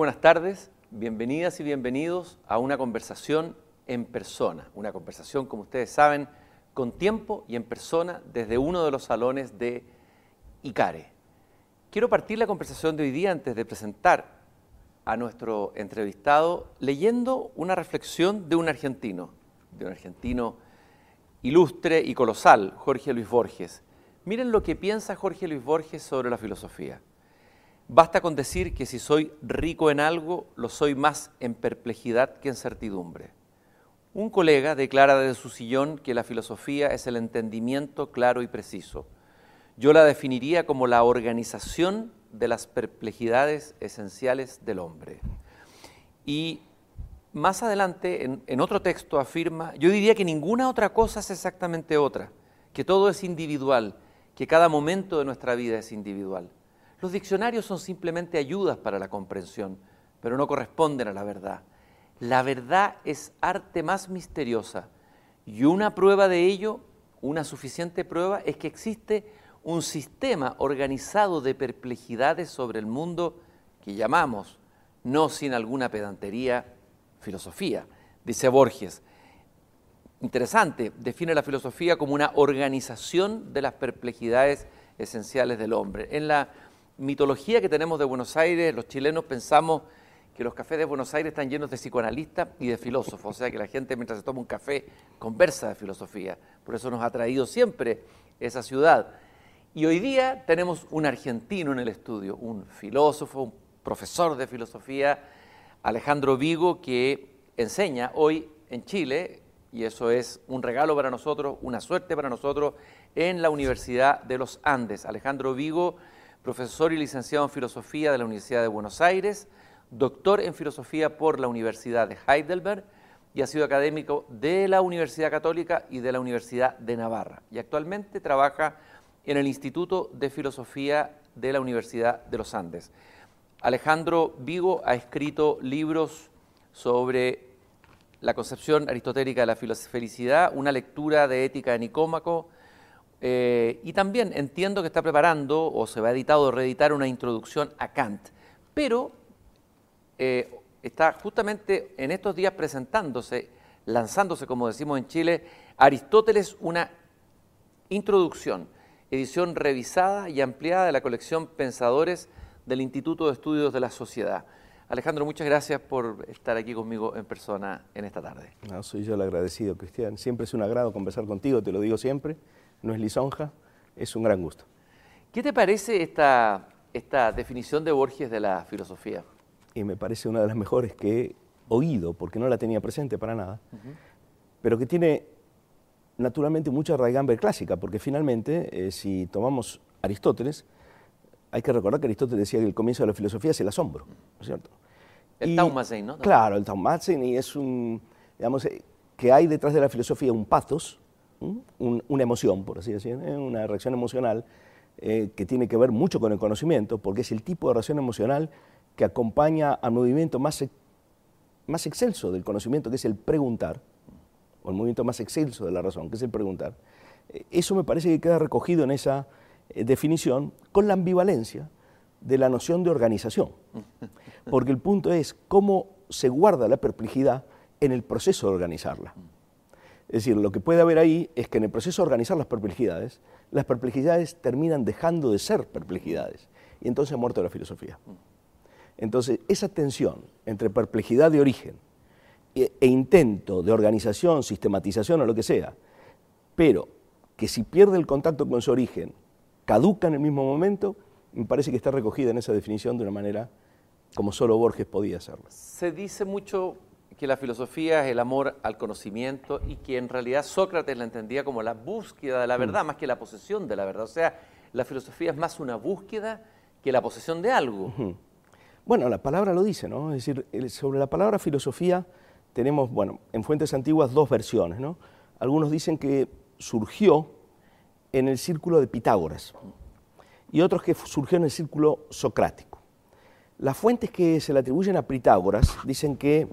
buenas tardes, bienvenidas y bienvenidos a una conversación en persona, una conversación, como ustedes saben, con tiempo y en persona desde uno de los salones de ICARE. Quiero partir la conversación de hoy día antes de presentar a nuestro entrevistado leyendo una reflexión de un argentino, de un argentino ilustre y colosal, Jorge Luis Borges. Miren lo que piensa Jorge Luis Borges sobre la filosofía. Basta con decir que si soy rico en algo, lo soy más en perplejidad que en certidumbre. Un colega declara desde su sillón que la filosofía es el entendimiento claro y preciso. Yo la definiría como la organización de las perplejidades esenciales del hombre. Y más adelante, en, en, otro texto, afirma, yo diría que ninguna otra cosa es exactamente otra, que todo es individual, que cada momento de nuestra vida es individual. Los diccionarios son simplemente ayudas para la comprensión, pero no corresponden a la verdad. La verdad es arte más misteriosa y una prueba de ello, una suficiente prueba, es que existe un sistema organizado de perplejidades sobre el mundo que llamamos, no sin alguna pedantería, filosofía, dice Borges. Interesante, define la filosofía como una organización de las perplejidades esenciales del hombre. En la mitología que tenemos de Buenos Aires, los chilenos pensamos que los cafés de Buenos Aires están llenos de psicoanalistas y de filósofos, o sea que la gente mientras se toma un café conversa de filosofía. Por eso nos ha traído siempre esa ciudad. Y hoy día tenemos un argentino en el estudio, un filósofo, un profesor de filosofía, Alejandro Vigo, que enseña hoy en Chile, y eso es un regalo para nosotros, una suerte para nosotros, en la Universidad de los Andes. Alejandro Vigo profesor y licenciado en Filosofía de la Universidad de Buenos Aires, doctor en Filosofía por la Universidad de Heidelberg y ha sido académico de la Universidad Católica y de la Universidad de Navarra. Y actualmente trabaja en el Instituto de Filosofía de la Universidad de los Andes. Alejandro Vigo ha escrito libros sobre la concepción aristotélica de la felicidad, una lectura de ética de Nicómaco, eh, y también entiendo que está preparando o se va a editar o reeditar una introducción a Kant, pero eh, está justamente en estos días presentándose, lanzándose, como decimos en Chile, Aristóteles una introducción, edición revisada y ampliada de la colección Pensadores del Instituto de Estudios de la Sociedad. Alejandro, muchas gracias por estar aquí conmigo en persona en esta tarde. Soy yo el agradecido, Cristian. Siempre es un agrado conversar contigo, te lo digo siempre no es lisonja, es un gran gusto. ¿Qué te parece esta, esta definición de Borges de la filosofía? Y me parece una de las mejores que he oído, porque no la tenía presente para nada, pero que tiene naturalmente mucha raigambre clásica, porque finalmente, eh, si tomamos Aristóteles, hay que recordar que Aristóteles decía que el comienzo de la filosofía es el asombro, ¿no es cierto? El Taumatzen, ¿no? Claro, el Taumatzen, y es un, digamos, eh, que hay detrás de la filosofía un pathos, una emoción, por así decirlo, ¿eh? una reacción emocional eh, que tiene que ver mucho con el conocimiento, porque es el tipo de reacción emocional que acompaña al movimiento más, más excelso del conocimiento, que es el preguntar, o el movimiento más excelso de la razón, que es el preguntar. Eh, eso me parece que queda recogido en esa definición con la ambivalencia de la noción de organización, porque el punto es cómo se guarda la perplejidad en el proceso de organizarla. Es decir, lo que puede haber ahí es que en el proceso de organizar las perplejidades, las perplejidades terminan dejando de ser perplejidades y entonces ha muerto la filosofía. Entonces, esa tensión entre perplejidad de origen e, e, intento de organización, sistematización o lo que sea, pero que si pierde el contacto con su origen, caduca en el mismo momento, me parece que está recogida en esa definición de una manera como solo Borges podía hacerlo. Se dice mucho que la filosofía es el amor al conocimiento y que en realidad Sócrates la entendía como la búsqueda de la mm. verdad más que la posesión de la verdad. O sea, la filosofía es más una búsqueda que la posesión de algo. Bueno, la palabra lo dice, ¿no? Es decir, sobre la palabra filosofía tenemos, bueno, en fuentes antiguas dos versiones, ¿no? Algunos dicen que surgió en el círculo de Pitágoras y otros que surgió en el círculo socrático. Las fuentes que se le atribuyen a Pitágoras dicen que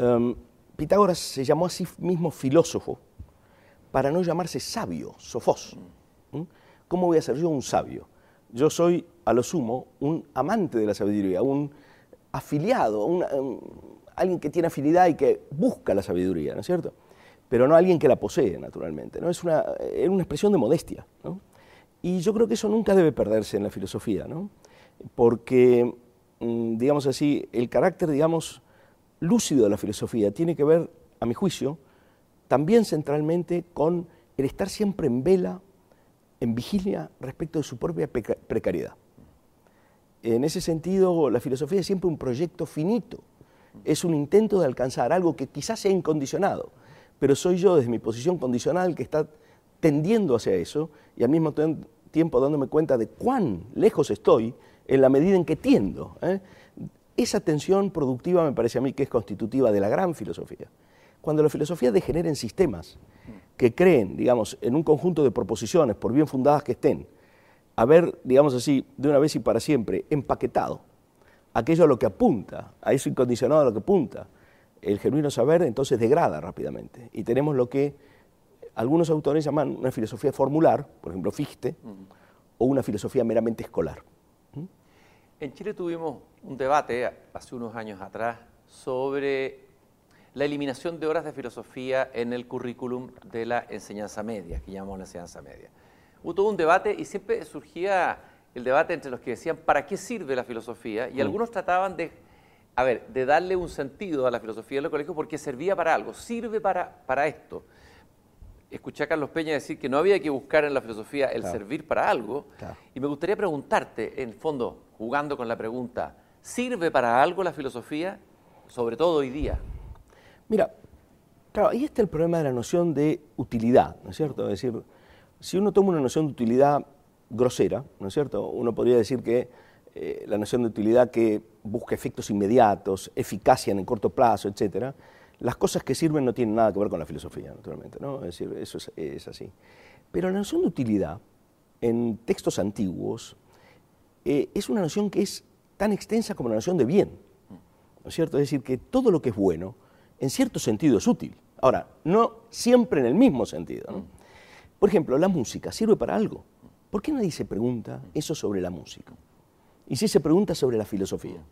Em, Pitágoras se llamó a sí mismo filósofo para no llamarse sabio, sofós. ¿Cómo voy a ser yo un sabio? Yo soy, a lo sumo, un amante de la sabiduría, un afiliado, alguien que tiene afinidad y que busca la sabiduría, ¿no es cierto? Pero no alguien que la posee, naturalmente. ¿no? Es una, una expresión de modestia. ¿no? Y yo creo que eso nunca debe perderse en la filosofía, ¿no? porque, mm, digamos así, el carácter, digamos, lúcido de la filosofía tiene que ver, a mi juicio, también centralmente con el estar siempre en vela, en vigilia respecto de su propia precariedad. En ese sentido, la filosofía es siempre un proyecto finito, es un intento de alcanzar algo que quizás sea incondicionado, pero soy yo desde mi posición condicional que está tendiendo hacia eso y al mismo tiempo dándome cuenta de cuán lejos estoy en la medida en que tiendo. ¿eh? Esa tensión productiva me parece a mí que es constitutiva de la gran filosofía. Cuando la filosofía degenera en sistemas que creen, digamos, en un conjunto de proposiciones, por bien fundadas que estén, haber, digamos así, de una vez y para siempre, empaquetado aquello a lo que apunta, a eso incondicionado a lo que apunta, el genuino saber entonces degrada rápidamente. Y tenemos lo que algunos autores llaman una filosofía formular, por ejemplo Fichte, o una filosofía meramente escolar. En Chile tuvimos un debate hace unos años atrás sobre la eliminación de horas de filosofía en el currículum de la enseñanza media, que llamamos la enseñanza media. Hubo todo un debate y siempre surgía el debate entre los que decían para qué sirve la filosofía y mm. algunos trataban de, a ver, de darle un sentido a la filosofía en los colegios porque servía para algo, sirve para, para esto. Escuché a Carlos Peña decir que no había que buscar en la filosofía el servir para algo y me gustaría preguntarte, en el fondo, jugando con la pregunta, ¿sirve para algo la filosofía, sobre todo hoy día? Mira, claro, ahí está el problema de la noción de utilidad, ¿no es cierto? Es decir, si uno toma una noción de utilidad grosera, ¿no es cierto? Uno podría decir que eh, la noción de utilidad que busca efectos inmediatos, eficacia en el corto plazo, etcétera, las cosas que sirven no tienen nada que ver con la filosofía, naturalmente, ¿no? Es decir, eso es, así. Pero la noción de utilidad en textos antiguos eh, es una noción que es tan extensa como la noción de bien, ¿no es cierto? Es decir, que todo lo que es bueno, en cierto sentido es útil. Ahora, no siempre en el mismo sentido. Por ejemplo, la música sirve para algo. ¿Por qué nadie se pregunta eso sobre la música? Y si se pregunta sobre la filosofía.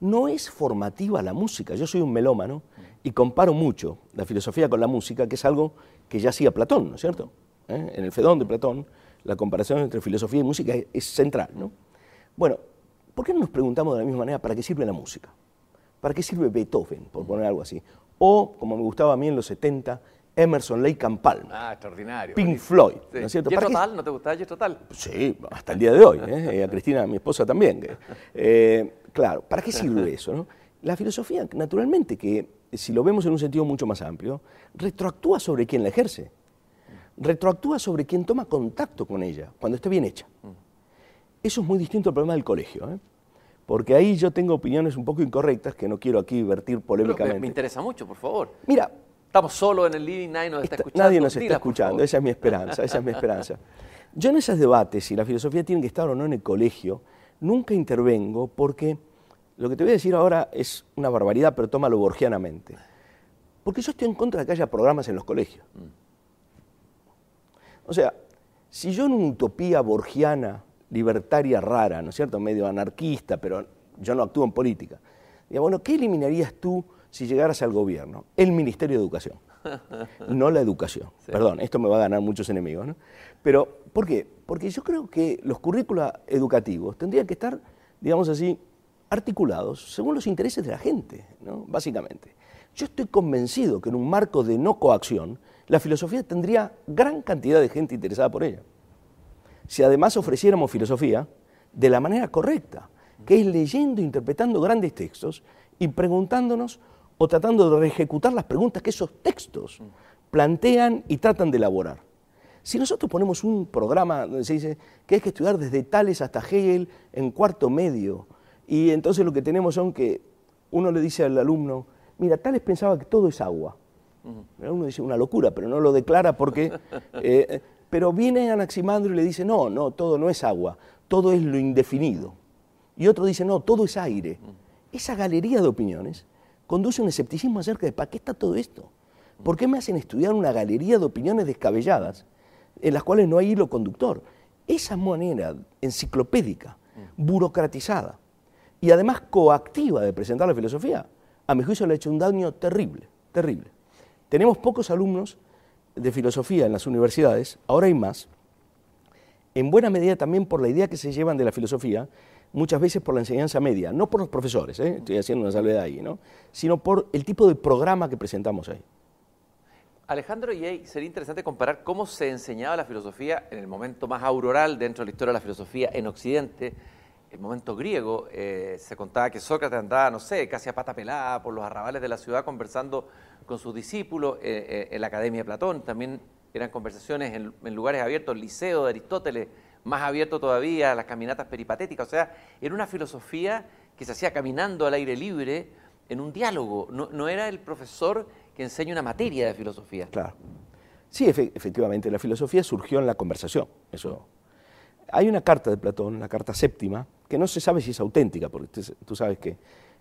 No es formativa la música. Yo soy un melómano y comparo mucho la filosofía con la música, que es algo que ya hacía Platón, ¿no es cierto? ¿Eh? En el Fedón de Platón, la comparación entre filosofía y música es central, ¿no? Bueno, ¿por qué no nos preguntamos de la misma manera para qué sirve la música? ¿Para qué sirve Beethoven, por poner algo así? O, como me gustaba a mí en los 70, Emerson, Lake and Palmer. Ah, extraordinario. Pink Floyd, ¿no es cierto? Total? ¿No te gustaba Jethro Total? Sí, hasta el día de hoy. ¿eh? Y a Cristina, mi esposa, también. Eh, claro, ¿para qué sirve eso? No? La filosofía, naturalmente, que si lo vemos en un sentido mucho más amplio, retroactúa sobre quien la ejerce. Retroactúa sobre quien toma contacto con ella, cuando esté bien hecha. Eso es muy distinto al problema del colegio. ¿eh? Porque ahí yo tengo opiniones un poco incorrectas que no quiero aquí vertir polémicamente. me interesa mucho, por favor. Mira, Estamos solos en el living, nadie nos está, escuchando. Nadie nos está escuchando, esa es mi esperanza, esa es mi esperanza. Yo en esos debates, si la filosofía tiene que estar o no en el colegio, nunca intervengo porque lo que te voy a decir ahora es una barbaridad, pero tómalo borgianamente. Porque yo estoy en contra de que haya programas en los colegios. O sea, si yo en una utopía borgiana, libertaria rara, ¿no es cierto?, medio anarquista, pero yo no actúo en política, digo, bueno, ¿qué eliminarías tú si llegaras al gobierno, el Ministerio de Educación, no la educación. Perdón, esto me va a ganar muchos enemigos, ¿no? Pero, ¿por qué? Porque yo creo que los currícula educativos tendrían que estar, digamos así, articulados según los intereses de la gente, ¿no? Básicamente. Yo estoy convencido que en un marco de no coacción, la filosofía tendría gran cantidad de gente interesada por ella. Si además ofreciéramos filosofía de la manera correcta, que es leyendo, interpretando grandes textos y preguntándonos o tratando de ejecutar las preguntas que esos textos plantean y tratan de elaborar. Si nosotros ponemos un programa donde se dice que hay que estudiar desde Tales hasta Hegel en cuarto medio, y entonces lo que tenemos son que uno le dice al alumno, mira, Tales pensaba que todo es agua. Uno dice una locura, pero no lo declara porque... Eh, pero viene Anaximandro y le dice, no, no, todo no es agua, todo es lo indefinido. Y otro dice, no, todo es aire. Esa galería de opiniones conduce a un escepticismo acerca de ¿para qué está todo esto? ¿Por qué me hacen estudiar una galería de opiniones descabelladas en las cuales no hay hilo conductor? Esa manera enciclopédica, burocratizada, y además coactiva de presentar la filosofía, a mi juicio le ha hecho un daño terrible, terrible. Tenemos pocos alumnos de filosofía en las universidades, ahora hay más, en buena medida también por la idea que se llevan de la filosofía, muchas veces por la enseñanza media, no por los profesores, ¿eh? estoy haciendo una salvedad ahí, ¿no? sino por el tipo de programa que presentamos ahí. Alejandro, y ahí sería interesante comparar cómo se enseñaba la filosofía en el momento más auroral dentro de la historia de la filosofía en Occidente, el momento griego. Eh, se contaba que Sócrates andaba, no sé, casi a pata pelada por los arrabales de la ciudad conversando con sus discípulos eh, eh, en la Academia de Platón. También eran conversaciones en, lugares abiertos, el Liceo de Aristóteles, más abierto todavía, las caminatas peripatéticas. O sea, era una filosofía que se hacía caminando al aire libre en un diálogo. No, no era el profesor que enseña una materia de filosofía. Claro. Sí, efectivamente, la filosofía surgió en la conversación. Eso. Hay una carta de Platón, la carta séptima, que no se sabe si es auténtica, porque tú sabes que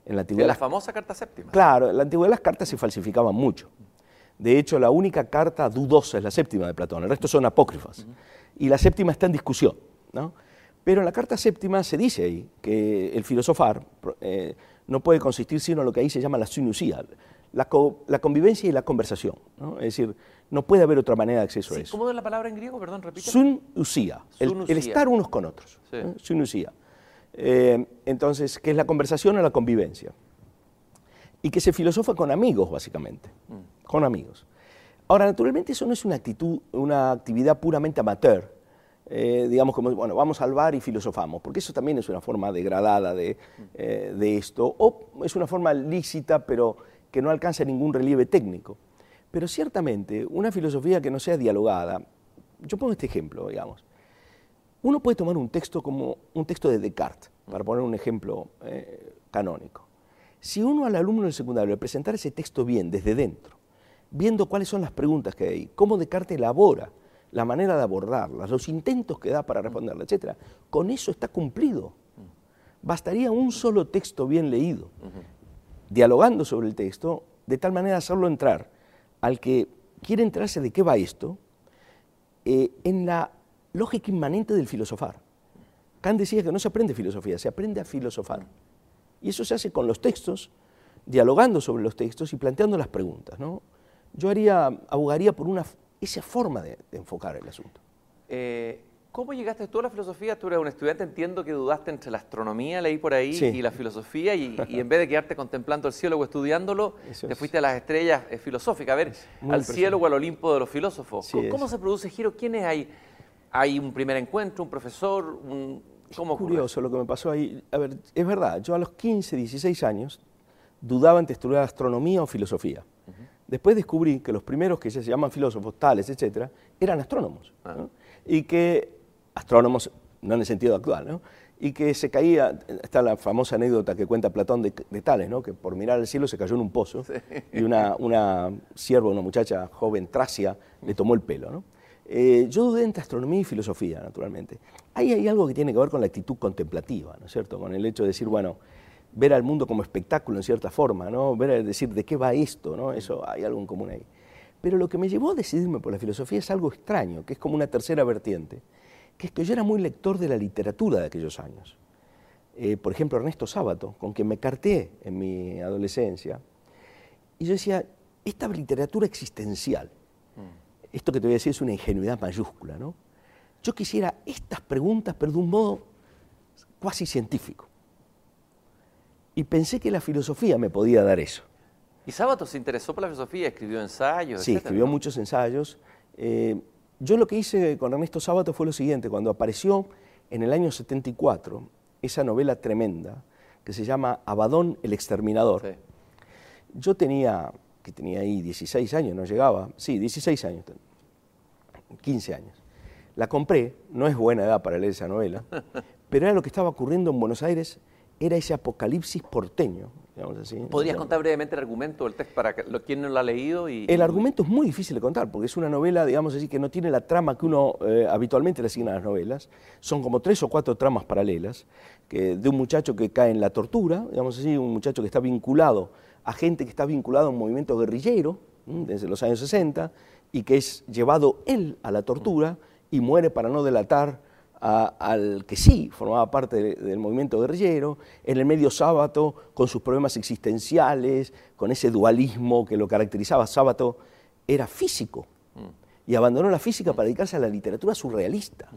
en la antigüedad... la famosa carta séptima. Claro, en la antigüedad las cartas se falsificaban mucho. De hecho, la única carta dudosa es la séptima de Platón, el resto son apócrifas. Y la séptima está en discusión. ¿no? Pero en la carta séptima se dice ahí que el filosofar eh, no puede consistir sino en lo que ahí se llama la sinusía, la, convivencia y la conversación. Es decir, no puede haber otra manera de acceso a eso. ¿Cómo es la palabra en griego? Perdón, repite. Sun usía, el, estar unos con otros. Sun usía. Eh, entonces, ¿qué es la conversación o la convivencia? Y que se filosofa con amigos, básicamente. Mm. Con amigos. Ahora, naturalmente, eso no es una, actitud, una actividad puramente amateur. Eh, digamos como, bueno, vamos al bar y filosofamos, porque eso también es una forma degradada de, mm. eh, de esto, o es una forma lícita, pero que no alcanza ningún relieve técnico. Pero ciertamente, una filosofía que no sea dialogada, yo pongo este ejemplo, digamos. Uno puede tomar un texto como un texto de Descartes, para poner un ejemplo eh, canónico. Si uno al alumno del secundario le presentara ese texto bien, desde dentro, viendo cuáles son las preguntas que hay, cómo Descartes elabora la manera de abordarlas, los intentos que da para responderlas, etc., con eso está cumplido. Bastaría un solo texto bien leído dialogando sobre el texto, de tal manera hacerlo entrar al que quiere enterarse de qué va esto, eh, en la lógica inmanente del filosofar. Kant decía que no se aprende filosofía, se aprende a filosofar. Y eso se hace con los textos, dialogando sobre los textos y planteando las preguntas. ¿no? Yo haría, abogaría por una, esa forma de, enfocar el asunto. Eh, ¿Cómo llegaste tú a la filosofía? Tú eres un estudiante, entiendo que dudaste entre la astronomía, leí por ahí, y la filosofía, y, en vez de quedarte contemplando el cielo o estudiándolo, te fuiste a las estrellas eh, filosóficas, a ver, al cielo o al Olimpo de los filósofos. ¿Cómo, se produce giro? ¿Quiénes hay? ¿Hay un primer encuentro, un profesor? Un, ¿Cómo es curioso lo que me pasó ahí. A ver, es verdad, yo a los 15, 16 años dudaba entre estudiar astronomía o filosofía. Después descubrí que los primeros que se llaman filósofos, tales, etcétera, eran astrónomos. Ah. Y que astrónomos, no en el sentido actual, ¿no? y que se caía, está la famosa anécdota que cuenta Platón de, Tales, ¿no? que por mirar al cielo se cayó en un pozo y una, una sierva, una muchacha joven, tracia, le tomó el pelo. ¿no? Eh, yo dudé entre astronomía y filosofía, naturalmente. Ahí hay algo que tiene que ver con la actitud contemplativa, ¿no es cierto? Con el hecho de decir, bueno, ver al mundo como espectáculo en cierta forma, ¿no? Ver, decir, ¿de qué va esto? ¿no? Eso hay algo en común ahí. Pero lo que me llevó a decidirme por la filosofía es algo extraño, que es como una tercera vertiente que es que yo era muy lector de la literatura de aquellos años. Eh, por ejemplo, Ernesto Sábato, con quien me carté en mi adolescencia. Y yo decía, esta literatura existencial, mm. esto que te voy a decir es una ingenuidad mayúscula, ¿no? Yo quisiera estas preguntas, pero de un modo cuasi científico. Y pensé que la filosofía me podía dar eso. ¿Y Sábato se interesó por la filosofía? ¿Escribió ensayos? Sí, escribió muchos ensayos. Eh, yo lo que hice con Ernesto Sábato fue lo siguiente, cuando apareció en el año 74 esa novela tremenda que se llama Abadón el exterminador. Yo tenía, que tenía ahí 16 años, no llegaba, sí, 16 años, 15 años. La compré, no es buena edad para leer esa novela, pero era lo que estaba ocurriendo en Buenos Aires, era ese apocalipsis porteño, ¿Podrías contar brevemente el argumento del texto para quien no lo ha leído? Y, el argumento es muy difícil de contar, porque es una novela, digamos así, que no tiene la trama que uno eh, habitualmente le asigna a las novelas. Son como tres o cuatro tramas paralelas, que, de un muchacho que cae en la tortura, digamos así, un muchacho que está vinculado a gente que está vinculado a un movimiento guerrillero desde los años 60 y que es llevado él a la tortura y muere para no delatar al que sí formaba parte del movimiento guerrillero, en el medio sábado con sus problemas existenciales, con ese dualismo que lo caracterizaba. Sábato era físico y abandonó la física para dedicarse a la literatura surrealista.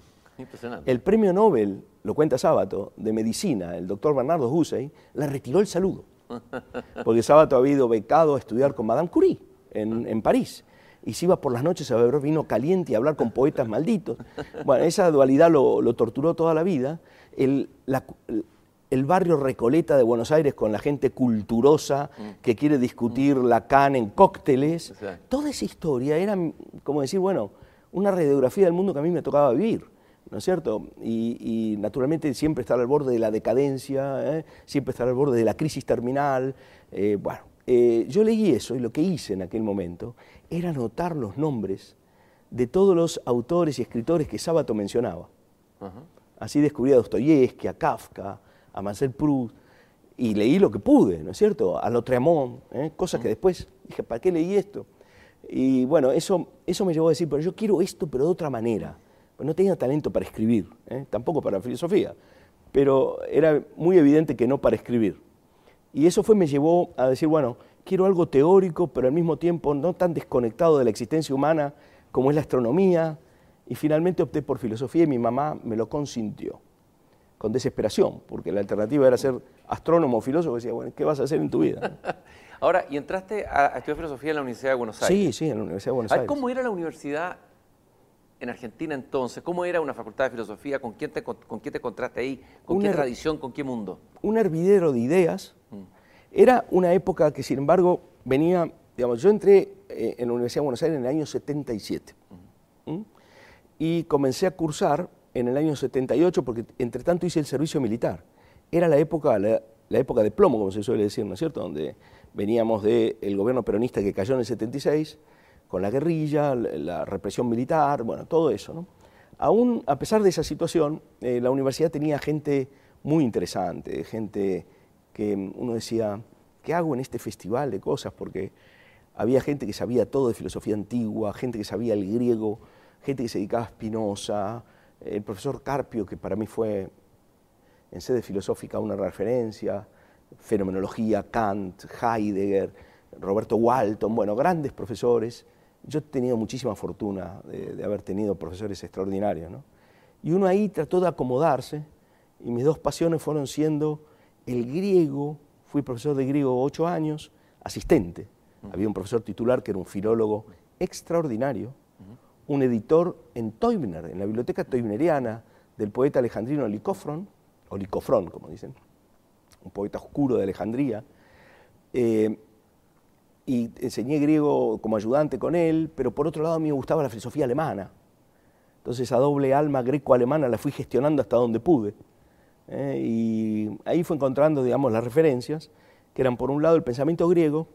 El premio Nobel, lo cuenta Sábato, de medicina, el doctor Bernardo Hussey, le retiró el saludo, porque Sábato había ido becado a estudiar con Madame Curie en, en París y se iba por las noches a beber vino caliente y a hablar con poetas malditos. Bueno, esa dualidad lo, torturó toda la vida. El, barrio Recoleta de Buenos Aires con la gente culturosa que quiere discutir Lacan en cócteles, toda esa historia era, como decir, bueno, una radiografía del mundo que a mí me tocaba vivir. ¿no es cierto? Y, naturalmente siempre estar al borde de la decadencia, ¿eh? siempre estar al borde de la crisis terminal. Eh, bueno, eh, yo leí eso y lo que hice en aquel momento era anotar los nombres de todos los autores y escritores que Sábato mencionaba. Así descubrí a Dostoyevsky, a Kafka, a Marcel Proust, y leí lo que pude, ¿no es cierto? A Lautréamont, ¿eh? cosas que después dije, ¿para qué leí esto? Y bueno, eso, eso me llevó a decir, pero yo quiero esto, pero de otra manera. Pues no tenía talento para escribir, ¿eh? tampoco para filosofía, pero era muy evidente que no para escribir. Y eso fue, me llevó a decir, bueno, quiero algo teórico, pero al mismo tiempo no tan desconectado de la existencia humana como es la astronomía, y finalmente opté por filosofía y mi mamá me lo consintió, con desesperación, porque la alternativa era ser astrónomo o filósofo, decía, bueno, ¿qué vas a hacer en tu vida? Ahora, ¿y entraste a, estudiar filosofía en la Universidad de Buenos Aires? Sí, sí, en la Universidad de Buenos Aires. ¿Cómo era la universidad en Argentina entonces? ¿Cómo era una facultad de filosofía? ¿Con quién te, con quién te encontraste ahí? ¿Con qué tradición? ¿Con qué mundo? Un hervidero de ideas. Mm era una época que, sin embargo, venía, digamos, yo entré eh, en la Universidad de Buenos Aires en el año 77 y comencé a cursar en el año 78 porque, entre tanto, hice el servicio militar. Era la época, la, época de plomo, como se suele decir, ¿no es cierto?, donde veníamos del gobierno peronista que cayó en el 76, con la guerrilla, la, represión militar, bueno, todo eso. Aún a pesar de esa situación, eh, la universidad tenía gente muy interesante, gente que uno decía, ¿qué hago en este festival de cosas? Porque había gente que sabía todo de filosofía antigua, gente que sabía el griego, gente que se dedicaba a Spinoza, el profesor Carpio, que para mí fue en sede filosófica una referencia, fenomenología, Kant, Heidegger, Roberto Walton, bueno, grandes profesores. Yo he tenido muchísima fortuna de, haber tenido profesores extraordinarios, ¿no? Y uno ahí trató de acomodarse y mis dos pasiones fueron siendo el griego, fui profesor de griego ocho años, asistente. Había un profesor titular que era un filólogo extraordinario, un editor en Teubner, en la biblioteca teubneriana del poeta alejandrino Licofron, o Licofrón, como dicen, un poeta oscuro de Alejandría. Eh, y enseñé griego como ayudante con él, pero por otro lado a mí me gustaba la filosofía alemana. Entonces a doble alma greco-alemana la fui gestionando hasta donde pude. ¿eh? y ahí fue encontrando, digamos, las referencias, que eran por un lado el pensamiento griego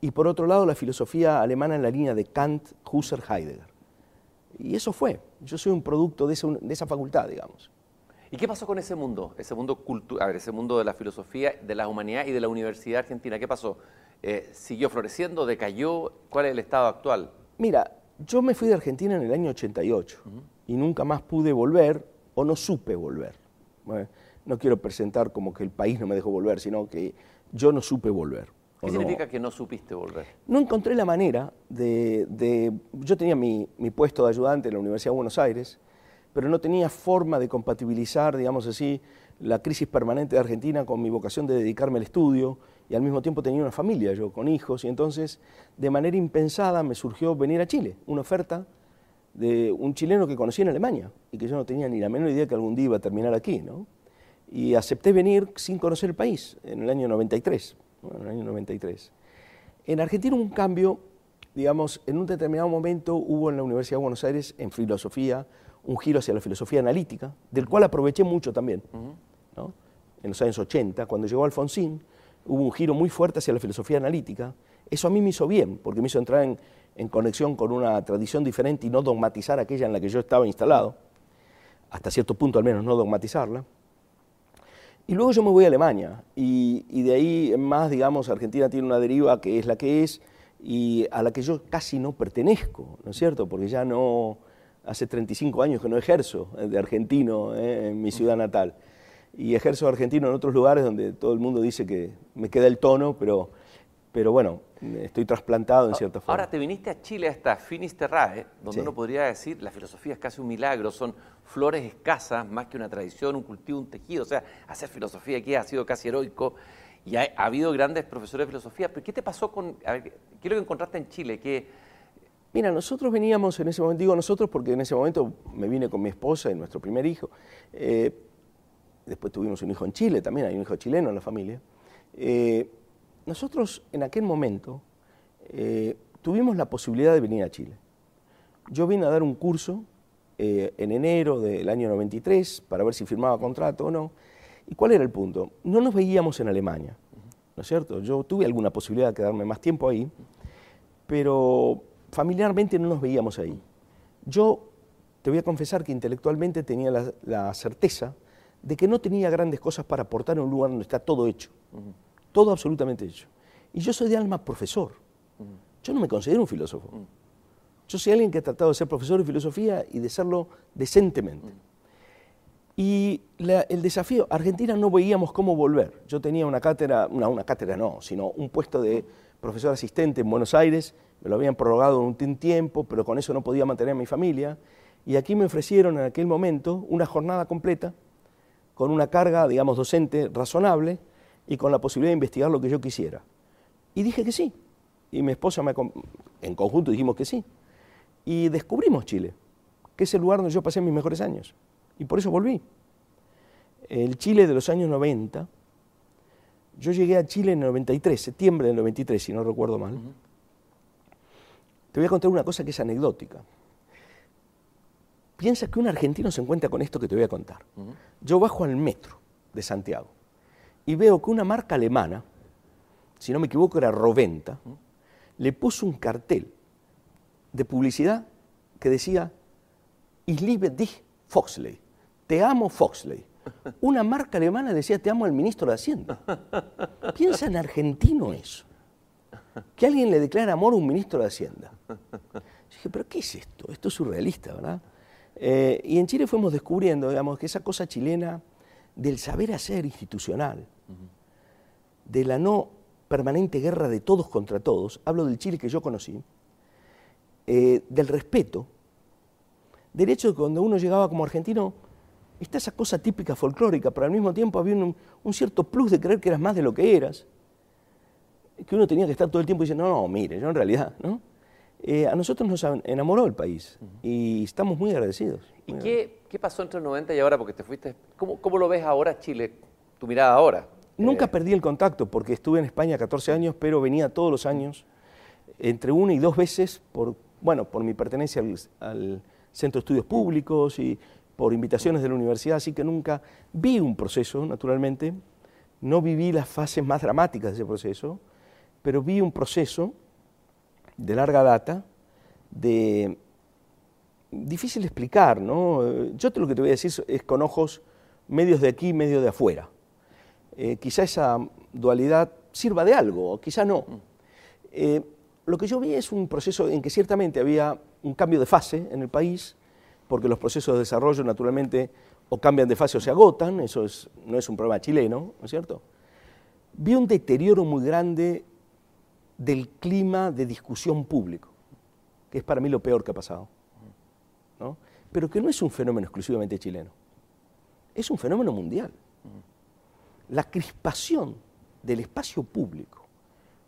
y por otro lado la filosofía alemana en la línea de Kant, Husserl, Heidegger. Y eso fue, yo soy un producto de, esa facultad, digamos. ¿Y qué pasó con ese mundo? Ese mundo a ver, ese mundo de la filosofía, de la humanidad y de la Universidad Argentina. ¿Qué pasó? Eh, ¿Siguió floreciendo? ¿Decayó? ¿Cuál es el estado actual? Mira, yo me fui de Argentina en el año 88 y nunca más pude volver o no supe volver no quiero presentar como que el país no me dejó volver, sino que yo no supe volver. ¿Qué significa que no supiste volver? No encontré la manera de... yo tenía mi, puesto de ayudante en la Universidad de Buenos Aires, pero no tenía forma de compatibilizar, digamos así, la crisis permanente de Argentina con mi vocación de dedicarme al estudio y al mismo tiempo tenía una familia yo con hijos y entonces de manera impensada me surgió venir a Chile, una oferta de un chileno que conocí en Alemania y que yo no tenía ni la menor idea que algún día iba a terminar aquí, ¿no? y acepté venir sin conocer el país en el año 93. en el año 93. En Argentina hubo un cambio, digamos, en un determinado momento hubo en la Universidad de Buenos Aires, en filosofía, un giro hacia la filosofía analítica, del cual aproveché mucho también. En los años 80, cuando llegó Alfonsín, hubo un giro muy fuerte hacia la filosofía analítica. Eso a mí me hizo bien, porque me hizo entrar en, conexión con una tradición diferente y no dogmatizar aquella en la que yo estaba instalado, hasta cierto punto al menos no dogmatizarla. Y luego yo me voy a Alemania y, de ahí más, digamos, Argentina tiene una deriva que es la que es y a la que yo casi no pertenezco, ¿no es cierto? Porque ya no, hace 35 años que no ejerzo de argentino en mi ciudad natal. Y ejerzo argentino en otros lugares donde todo el mundo dice que me queda el tono, pero, pero bueno, estoy trasplantado en cierta forma. Ahora te viniste a Chile, a esta Finisterrae, donde uno podría decir la filosofía es casi un milagro, son flores escasas, más que una tradición, un cultivo, un tejido. O sea, hacer filosofía aquí ha sido casi heroico y ha, habido grandes profesores de filosofía. Pero ¿qué te pasó con, a ver, qué es lo que encontraste en Chile? que Mira, nosotros veníamos en ese momento, digo nosotros porque en ese momento me vine con mi esposa y nuestro primer hijo. Eh, después tuvimos un hijo en Chile, también hay un hijo chileno en la familia. Eh, nosotros en aquel momento eh, tuvimos la posibilidad de venir a Chile. Yo vine a dar un curso eh, en enero del año 93 para ver si firmaba contrato o no. ¿Y cuál era el punto? No nos veíamos en Alemania, ¿no es cierto? Yo tuve alguna posibilidad de quedarme más tiempo ahí, pero familiarmente no nos veíamos ahí. Yo te voy a confesar que intelectualmente tenía la, certeza de que no tenía grandes cosas para aportar en un lugar donde está todo hecho todo absolutamente hecho. Y yo soy de alma profesor. Yo no me considero un filósofo. Yo soy alguien que ha tratado de ser profesor de filosofía y de serlo decentemente. Y el desafío, Argentina no veíamos cómo volver. Yo tenía una cátedra, una, una cátedra no, sino un puesto de profesor asistente en Buenos Aires, me lo habían prorrogado un tiempo, pero con eso no podía mantener a mi familia. Y aquí me ofrecieron en aquel momento una jornada completa, con una carga, digamos, docente razonable, y con la posibilidad de investigar lo que yo quisiera. Y dije que sí. Y mi esposa, me, en conjunto dijimos que sí. Y descubrimos Chile, que es el lugar donde yo pasé mis mejores años. Y por eso volví. El Chile de los años 90, yo llegué a Chile en el 93, septiembre del 93, si no recuerdo mal. Te voy a contar una cosa que es anecdótica. Piensa que un argentino se encuentra con esto que te voy a contar. Yo bajo al metro de Santiago y veo que una marca alemana, si no me equivoco era Roventa, le puso un cartel de publicidad que decía Ich liebe dich, Foxley. Te amo, Foxley. Una marca alemana decía Te amo al ministro de Hacienda. Piensa en argentino eso. Que alguien le declara amor a un ministro de Hacienda. Yo dije, ¿pero qué es esto? Esto es surrealista, ¿verdad? Eh, y en Chile fuimos descubriendo, digamos, que esa cosa chilena del saber hacer institucional, de la no permanente guerra de todos contra todos, hablo del Chile que yo conocí, eh, del respeto, del hecho de que cuando uno llegaba como argentino, está esa cosa típica folclórica, pero al mismo tiempo había un, cierto plus de creer que eras más de lo que eras, que uno tenía que estar todo el tiempo diciendo, no, no mire, yo en realidad, ¿no? Eh, a nosotros nos enamoró el país y estamos muy agradecidos. ¿Y qué, qué, pasó entre el 90 y ahora? Porque te fuiste, ¿cómo, ¿cómo, lo ves ahora Chile, tu mirada ahora? Nunca eh, perdí el contacto porque estuve en España 14 años, pero venía todos los años, entre una y dos veces, por, bueno, por mi pertenencia al, Centro de Estudios Públicos y por invitaciones de la universidad, así que nunca vi un proceso, naturalmente, no viví las fases más dramáticas de ese proceso, pero vi un proceso de larga data, de difícil de explicar, ¿no? Yo te lo que te voy a decir es con ojos medios de aquí, medio de afuera. Eh, quizá esa dualidad sirva de algo, o quizá no. Eh, lo que yo vi es un proceso en que ciertamente había un cambio de fase en el país, porque los procesos de desarrollo naturalmente o cambian de fase o se agotan, eso no es un problema chileno, ¿no es cierto? Vi un deterioro muy grande del clima de discusión público, que es para mí lo peor que ha pasado, ¿no? pero que no es un fenómeno exclusivamente chileno, es un fenómeno mundial la crispación del espacio público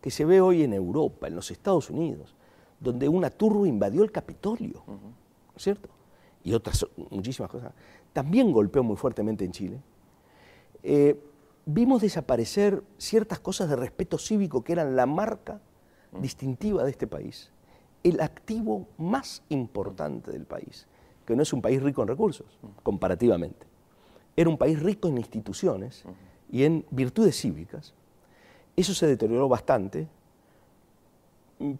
que se ve hoy en Europa, en los Estados Unidos, donde una turba invadió el Capitolio, ¿no es cierto? Y otras muchísimas cosas. También golpeó muy fuertemente en Chile. Eh, vimos desaparecer ciertas cosas de respeto cívico que eran la marca distintiva de este país, el activo más importante del país, que no es un país rico en recursos, comparativamente. Era un país rico en instituciones y en virtudes cívicas. Eso se deterioró bastante,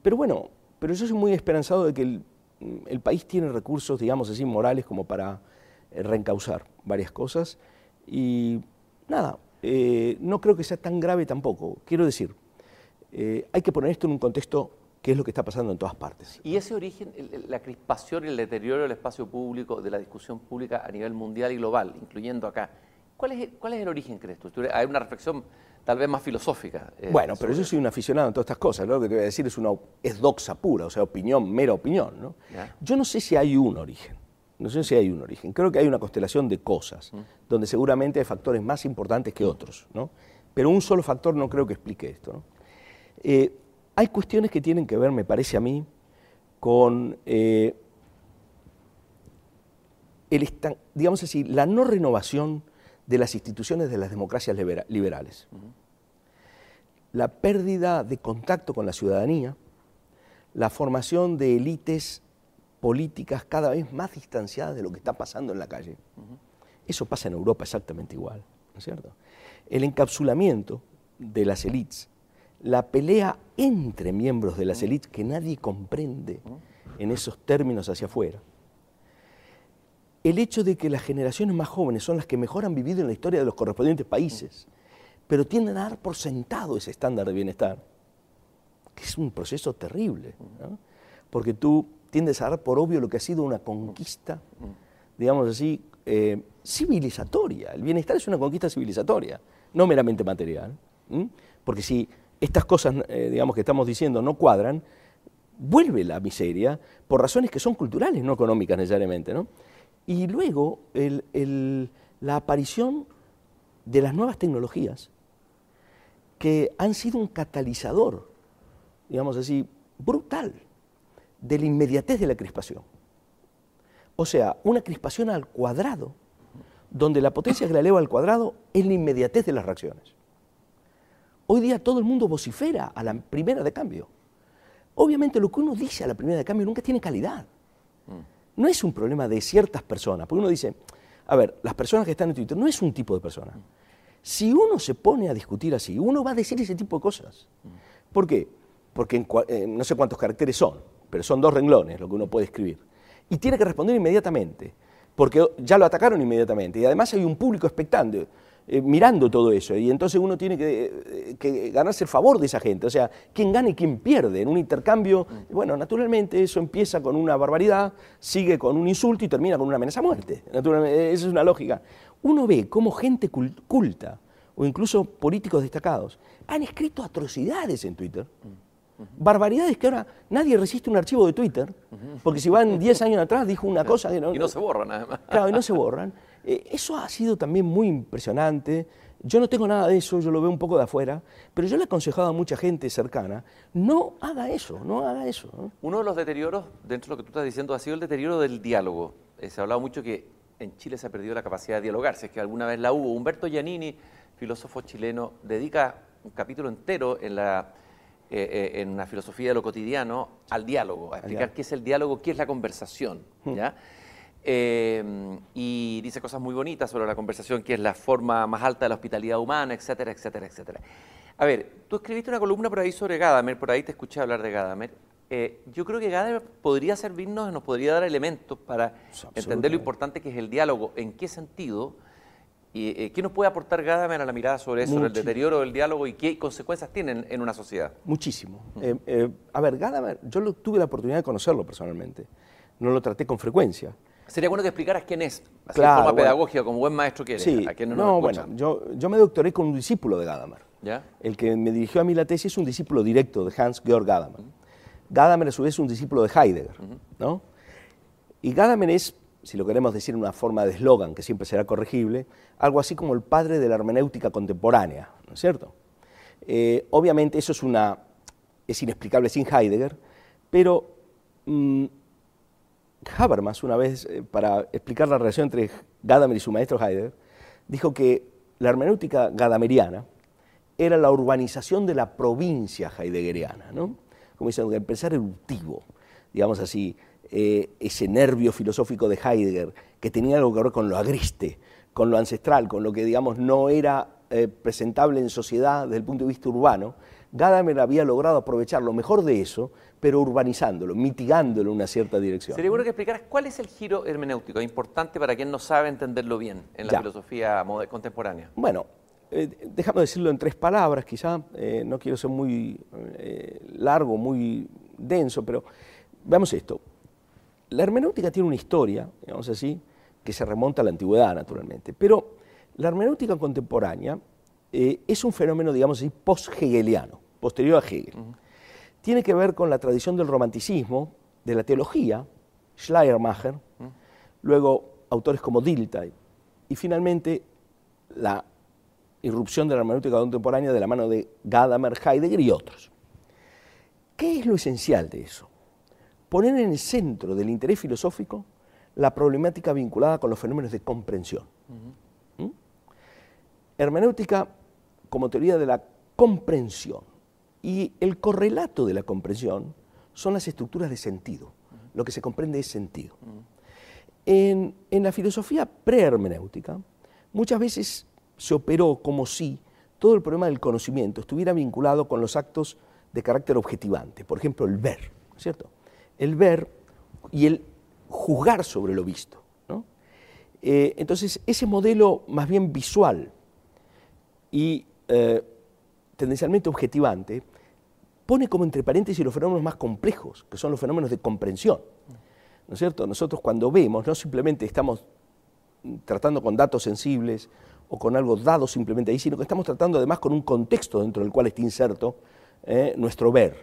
pero bueno, pero yo soy muy esperanzado de que el, país tiene recursos, digamos así, morales como para eh, reencauzar varias cosas. Y nada, eh, no creo que sea tan grave tampoco. Quiero decir, eh, hay que poner esto en un contexto que es lo que está pasando en todas partes. ¿Y ese origen, la crispación y el deterioro del espacio público, de la discusión pública a nivel mundial y global, incluyendo acá, ¿cuál es, cuál es el origen, crees tú? Hay una reflexión tal vez más filosófica. Eh, bueno, pero yo soy un aficionado en todas estas cosas, lo que te voy a decir es una es doxa pura, o sea, opinión, mera opinión. ¿no? Yo no sé si hay un origen, no sé si hay un origen, creo que hay una constelación de cosas, donde seguramente hay factores más importantes que otros, ¿no? pero un solo factor no creo que explique esto. ¿no? Eh, hay cuestiones que tienen que ver, me parece a mí, con eh, el, digamos así, la no renovación de las instituciones de las democracias liberales. La pérdida de contacto con la ciudadanía, la formación de élites políticas cada vez más distanciadas de lo que está pasando en la calle. Eso pasa en Europa exactamente igual, ¿no es cierto? El encapsulamiento de las élites, la pelea entre miembros de las élites que nadie comprende en esos términos hacia afuera. El hecho de que las generaciones más jóvenes son las que mejor han vivido en la historia de los correspondientes países, pero tienden a dar por sentado ese estándar de bienestar, que es un proceso terrible, porque tú tiendes a dar por obvio lo que ha sido una conquista, digamos así, eh, civilizatoria. El bienestar es una conquista civilizatoria, no meramente material. Porque si estas cosas, eh, digamos, que estamos diciendo no cuadran, vuelve la miseria por razones que son culturales, no económicas necesariamente, ¿no? Y luego la aparición de las nuevas tecnologías que han sido un catalizador, digamos así, brutal de la inmediatez de la crispación. O sea, una crispación al cuadrado, donde la potencia que la eleva al cuadrado es la inmediatez de las reacciones. Hoy día todo el mundo vocifera a la primera de cambio. Obviamente lo que uno dice a la primera de cambio nunca tiene calidad. Mm no es un problema de ciertas personas, porque uno dice, a ver, las personas que están en Twitter no es un tipo de persona. Si uno se pone a discutir así, uno va a decir ese tipo de cosas. ¿Por qué? Porque eh, no sé cuántos caracteres son, pero son dos renglones lo que uno puede escribir. Y tiene que responder inmediatamente, porque ya lo atacaron inmediatamente. Y además hay un público expectante. Eh, mirando todo eso. Y entonces uno tiene eh, que, ganarse el favor de esa gente. O sea, quién gana y quién pierde en un intercambio. Mm. Bueno, naturalmente eso empieza con una barbaridad, sigue con un insulto y termina con una amenaza a muerte. Naturalmente, esa es una lógica. Uno ve cómo gente culta o incluso políticos destacados han escrito atrocidades en Twitter. Barbaridades que ahora nadie resiste un archivo de Twitter, porque si van 10 años atrás dijo una cosa que no... Y no se borran además. Claro, y no se borran. Eh, eso ha sido también muy impresionante. Yo no tengo nada de eso, yo lo veo un poco de afuera, pero yo le he aconsejado a mucha gente cercana, no haga eso, no haga eso. Uno de los deterioros, dentro de lo que tú estás diciendo, ha sido el deterioro del diálogo. Eh, se ha hablado mucho que en Chile se ha perdido la capacidad de dialogar, si es que alguna vez la hubo. Humberto Giannini, filósofo chileno, dedica un capítulo entero en la eh, en una filosofía de lo cotidiano al diálogo, a explicar qué es el diálogo, qué es la conversación. Hmm. ¿ya? Em, y dice cosas muy bonitas sobre la conversación, que es la forma más alta de la hospitalidad humana, etcétera, etcétera, etcétera. A ver, tú escribiste una columna por ahí sobre Gadamer, por ahí te escuché hablar de Gadamer. Eh, yo creo que Gadamer podría servirnos, nos podría dar elementos para entender lo importante que es el diálogo, en qué sentido, y eh, qué nos puede aportar Gadamer a la mirada sobre eso, sobre el deterioro del diálogo y qué consecuencias tienen en una sociedad. Muchísimo. Eh, a ver, Gadamer, yo tuve la oportunidad de conocerlo personalmente, no lo traté con frecuencia. Sería bueno que explicaras quién es, así de forma pedagógica, como buen maestro que eres. Sí, no, bueno, yo, yo me doctoré con un discípulo de Gadamer. ¿Ya? El que me dirigió a mí la tesis es un discípulo directo de Hans-Georg Gadamer. Gadamer, a su vez, es un discípulo de Heidegger. ¿no? Y Gadamer es, si lo queremos decir en una forma de eslogan, que siempre será corregible, algo así como el padre de la hermenéutica contemporánea, ¿no es cierto? Eh, obviamente eso es, una, es inexplicable sin Heidegger, pero mm, Habermas, una vez, eh, para explicar la relación entre Gadamer y su maestro Heidegger, dijo que la hermenéutica gadameriana era la urbanización de la provincia heideggeriana, ¿no? Como dicen, empezar eruptivo, digamos así, eh, ese nervio filosófico de Heidegger, que tenía algo que ver con lo agreste, con lo ancestral, con lo que, digamos, no era eh, presentable en sociedad desde el punto de vista urbano, Gadamer había logrado aprovechar lo mejor de eso, pero urbanizándolo, mitigándolo en una cierta dirección. Sería bueno que explicaras cuál es el giro hermenéutico, importante para quien no sabe entenderlo bien en la filosofía contemporánea. Bueno, eh, déjame decirlo en tres palabras, quizá, eh, no quiero ser muy eh, largo, muy denso, pero veamos esto. La hermenéutica tiene una historia, digamos así, que se remonta a la antigüedad, naturalmente, pero la hermenéutica contemporánea eh, es un fenómeno, digamos así, post-hegeliano, posterior a Hegel. Tiene que ver con la tradición del romanticismo, de la teología, Schleiermacher, luego autores como Dilthey, y finalmente la irrupción de la hermenéutica contemporánea de la mano de Gadamer, Heidegger y otros. ¿Qué es lo esencial de eso? Poner en el centro del interés filosófico la problemática vinculada con los fenómenos de comprensión. ¿Mm? Hermenéutica como teoría de la comprensión. Y el correlato de la comprensión son las estructuras de sentido. Lo que se comprende es sentido. En, en la filosofía prehermenéutica, muchas veces se operó como si todo el problema del conocimiento estuviera vinculado con los actos de carácter objetivante, por ejemplo, el ver, ¿cierto? El ver y el juzgar sobre lo visto. Eh, entonces, ese modelo más bien visual y eh, tendencialmente objetivante pone como entre paréntesis los fenómenos más complejos, que son los fenómenos de comprensión. ¿No es cierto? Nosotros cuando vemos, no simplemente estamos tratando con datos sensibles o con algo dado simplemente ahí, sino que estamos tratando además con un contexto dentro del cual está inserto eh, nuestro ver.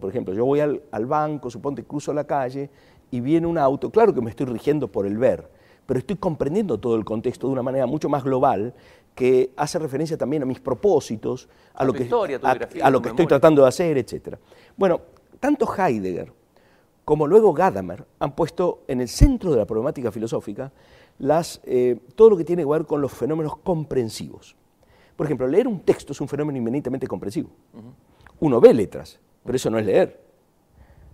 Por ejemplo, yo voy al, banco, suponte cruzo la calle y viene un auto, claro que me estoy rigiendo por el ver, pero estoy comprendiendo todo el contexto de una manera mucho más global que hace referencia también a mis propósitos, a, lo, que, a, lo que estoy tratando de hacer, etc. Bueno, tanto Heidegger como luego Gadamer han puesto en el centro de la problemática filosófica las, eh, todo lo que tiene que ver con los fenómenos comprensivos. Por ejemplo, leer un texto es un fenómeno inmediatamente comprensivo. Uno ve letras, pero eso no es leer.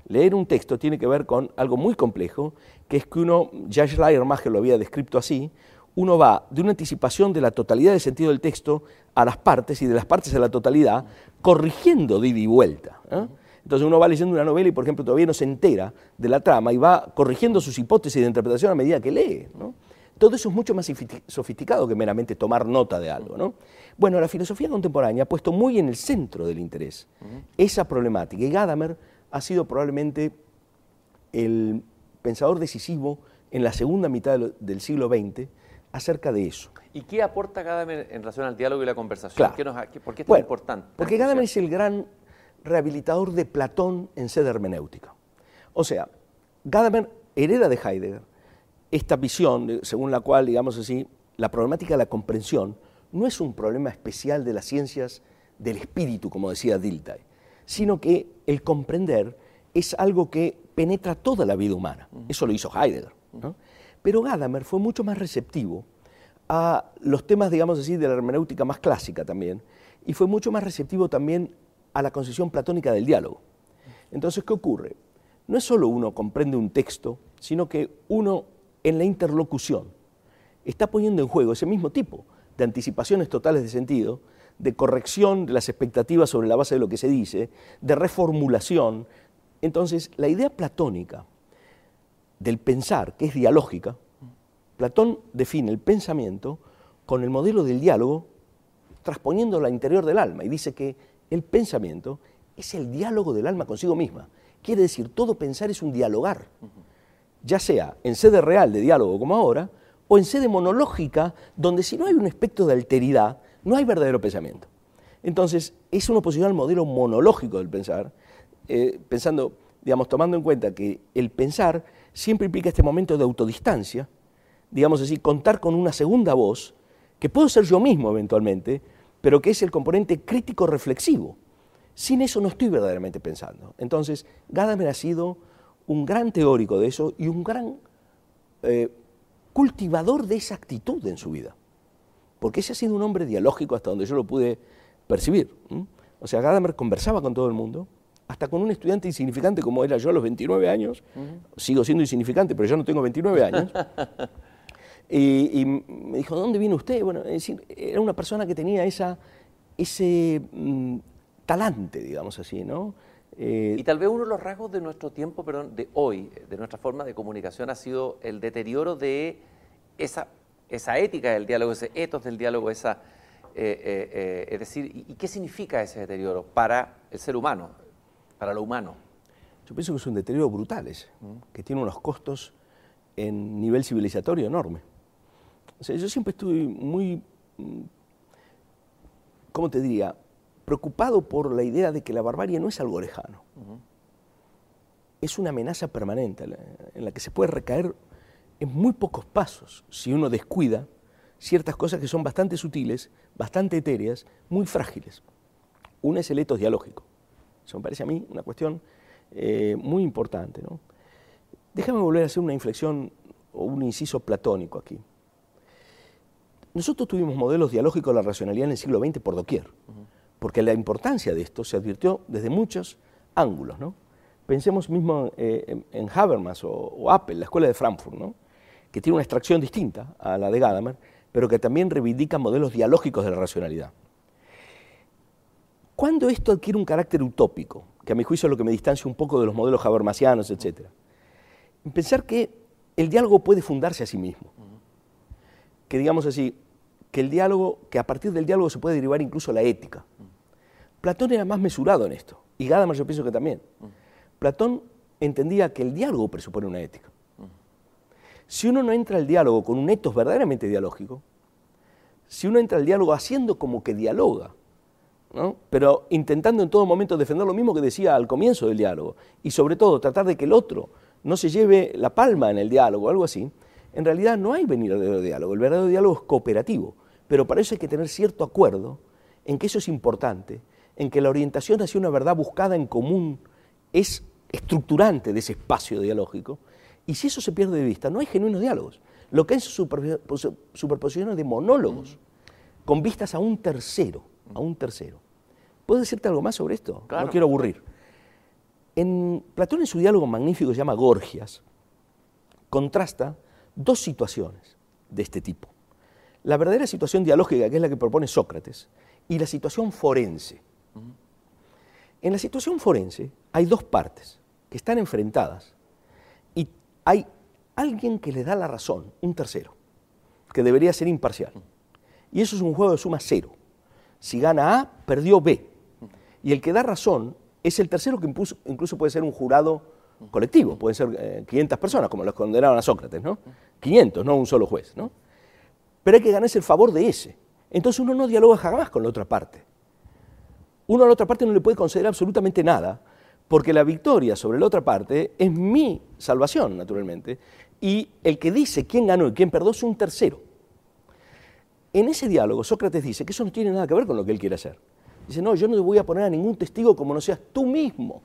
Leer un texto tiene que ver con algo muy complejo, que es que uno, ya Schleiermacher lo había descrito así, uno va de una anticipación de la totalidad del sentido del texto a las partes y de las partes a la totalidad, corrigiendo de ida y vuelta. ¿eh? Entonces uno va leyendo una novela y, por ejemplo, todavía no se entera de la trama y va corrigiendo sus hipótesis de interpretación a medida que lee. Todo eso es mucho más sofisticado que meramente tomar nota de algo. ¿no? Bueno, la filosofía contemporánea ha puesto muy en el centro del interés esa problemática y Gadamer ha sido probablemente el pensador decisivo en la segunda mitad del siglo XX acerca de eso. ¿Y qué aporta Gadamer en relación al diálogo y la conversación? ¿Por qué es tan importante? Porque Gadamer es el gran rehabilitador de Platón en sede hermenéutica. O sea, Gadamer hereda de Heidegger esta visión según la cual, digamos así, la problemática de la comprensión no es un problema especial de las ciencias del espíritu, como decía Dilthey, sino que el comprender es algo que penetra toda la vida humana. Eso lo hizo Heidegger. Pero Gadamer fue mucho más receptivo a los temas, digamos así, de la hermenéutica más clásica también, y fue mucho más receptivo también a la concepción platónica del diálogo. Entonces, ¿qué ocurre? No es solo uno comprende un texto, sino que uno en la interlocución está poniendo en juego ese mismo tipo de anticipaciones totales de sentido, de corrección de las expectativas sobre la base de lo que se dice, de reformulación. Entonces, la idea platónica del pensar, que es dialógica, Platón define el pensamiento con el modelo del diálogo, transponiéndolo al interior del alma, y dice que el pensamiento es el diálogo del alma consigo misma. Quiere decir, todo pensar es un dialogar ya sea en sede real de diálogo como ahora, o en sede monológica, donde si no hay un aspecto de alteridad, no hay verdadero pensamiento. Entonces, es una oposición al modelo monológico del pensar, eh, pensando, digamos, tomando en cuenta que el pensar siempre implica este momento de autodistancia, digamos así, contar con una segunda voz, que puedo ser yo mismo eventualmente, pero que es el componente crítico reflexivo. Sin eso no estoy verdaderamente pensando. Entonces, Gadamer ha sido un gran teórico de eso y un gran eh, cultivador de esa actitud en su vida. Porque ese ha sido un hombre dialógico hasta donde yo lo pude percibir. O sea, Gadamer conversaba con todo el mundo, hasta con un estudiante insignificante como era yo a los 29 años. Sigo siendo insignificante, pero yo no tengo 29 años. y, me dijo, ¿dónde viene usted? Bueno, es decir, era una persona que tenía esa, ese mm, talante, digamos así, ¿no? Eh, y tal vez uno de los rasgos de nuestro tiempo, perdón, de hoy, de nuestra forma de comunicación, ha sido el deterioro de esa, esa ética del diálogo, ese etos del diálogo, esa, eh, eh, es decir, ¿y, qué significa ese deterioro para el ser humano, para lo humano? Yo pienso que es un deterioro brutal ese, que tiene unos costos en nivel civilizatorio enorme. O sea, yo siempre estuve muy, mm, ¿cómo te diría?, preocupado por la idea de que la barbarie no es algo lejano. Es una amenaza permanente en la que se puede recaer en muy pocos pasos si uno descuida ciertas cosas que son bastante sutiles, bastante etéreas, muy frágiles. Una es el etos dialógico. Eso me parece a mí una cuestión eh, muy importante. ¿no? Déjame volver a hacer una inflexión o un inciso platónico aquí. Nosotros tuvimos modelos dialógicos de la racionalidad en el siglo XX por doquier, porque la importancia de esto se advirtió desde muchos ángulos. ¿no? Pensemos mismo eh, en Habermas o, Apple, la escuela de Frankfurt, ¿no? que tiene una extracción distinta a la de Gadamer, pero que también reivindica modelos dialógicos de la racionalidad. ¿Cuándo esto adquiere un carácter utópico? Que a mi juicio es lo que me distancia un poco de los modelos habermasianos, etc. En pensar que el diálogo puede fundarse a sí mismo. Que digamos así, que el diálogo, que a partir del diálogo se puede derivar incluso la ética. Platón era más mesurado en esto, y Gadamer yo pienso que también. Platón entendía que el diálogo presupone una ética. Si uno no entra al diálogo con un etos verdaderamente dialógico, si uno entra al diálogo haciendo como que dialoga, pero intentando en todo momento defender lo mismo que decía al comienzo del diálogo, y sobre todo tratar de que el otro no se lleve la palma en el diálogo o algo así, en realidad no hay verdadero diálogo. El verdadero diálogo es cooperativo, pero para eso hay que tener cierto acuerdo en que eso es importante, en que la orientación hacia una verdad buscada en común es estructurante de ese espacio dialógico, y si eso se pierde de vista, no hay genuinos diálogos. Lo que es superposiciones de monólogos, con vistas a un tercero, a un tercero. ¿Puedo decirte algo más sobre esto? No quiero aburrir. En Platón en su diálogo magnífico se llama Gorgias, contrasta dos situaciones de este tipo. La verdadera situación dialógica, que es la que propone Sócrates, y la situación forense. En la situación forense hay dos partes que están enfrentadas y hay alguien que le da la razón, un tercero, que debería ser imparcial. Y eso es un juego de suma cero. Si gana A, perdió B. Y el que da razón es el tercero que incluso puede ser un jurado colectivo, pueden ser 500 eh, personas, como los condenaron a Sócrates, ¿no? 500, no un solo juez, ¿no? Pero hay que ganarse el favor de ese. Entonces uno no dialoga jamás con la otra parte. Uno a la otra parte no le puede conceder absolutamente nada, porque la victoria sobre la otra parte es mi salvación, naturalmente, y el que dice quién ganó y quién perdió es un tercero. En ese diálogo, Sócrates dice que eso no tiene nada que ver con lo que él quiere hacer. Dice, no, yo no te voy a poner a ningún testigo como no seas tú mismo,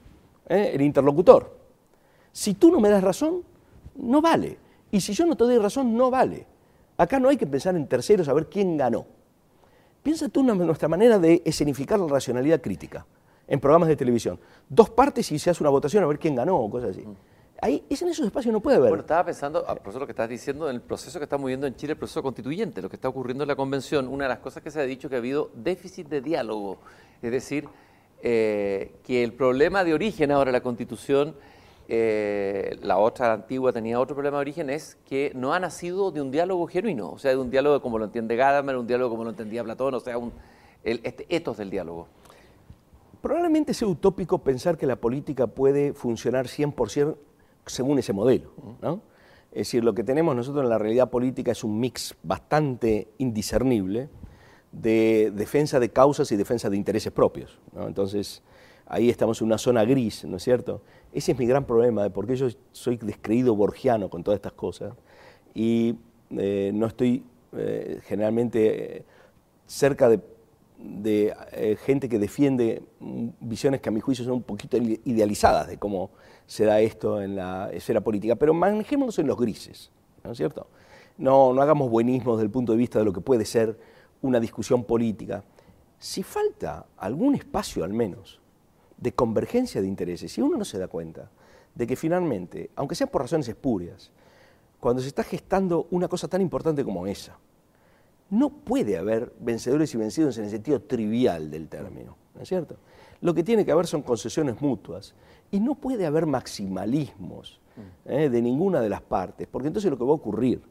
¿eh? el interlocutor. Si tú no me das razón, no vale. Y si yo no te doy razón, no vale. Acá no hay que pensar en terceros a ver quién ganó. Piensa tú en nuestra manera de escenificar la racionalidad crítica en programas de televisión. Dos partes y se hace una votación a ver quién ganó o cosas así. Ahí, es en esos espacios no puede haber. Bueno, estaba pensando, propósito lo que estás diciendo, en el proceso que estamos viviendo en Chile, el proceso constituyente, lo que está ocurriendo en la convención. Una de las cosas que se ha dicho que ha habido déficit de diálogo. Es decir, eh, que el problema de origen ahora de la constitución, eh, la otra antigua tenía otro problema de origen, es que no ha nacido de un diálogo genuino, o sea, de un diálogo como lo entiende Gadamer, un diálogo como lo entendía Platón, o sea, un, el, este etos del diálogo. Probablemente sea utópico pensar que la política puede funcionar 100% según ese modelo. ¿no? Es decir, lo que tenemos nosotros en la realidad política es un mix bastante indiscernible de defensa de causas y defensa de intereses propios. Entonces, ahí estamos en una zona gris, ¿no es cierto? Ese es mi gran problema, de por qué yo soy descreído borgiano con todas estas cosas y eh, no estoy eh, generalmente eh, cerca de gente que defiende visiones que a mi juicio son un poquito idealizadas de cómo se da esto en la esfera política, pero manejémonos en los grises, ¿no es cierto? No, no hagamos buenismo desde el punto de vista de lo que puede ser una discusión política. Si falta algún espacio al menos de convergencia de intereses, si uno no se da cuenta de que finalmente, aunque sea por razones espurias, cuando se está gestando una cosa tan importante como esa, no puede haber vencedores y vencidos en el sentido trivial del término, ¿no es cierto? Lo que tiene que haber son concesiones mutuas y no puede haber maximalismos mm. ¿eh? de ninguna de las partes, porque entonces lo que va a ocurrir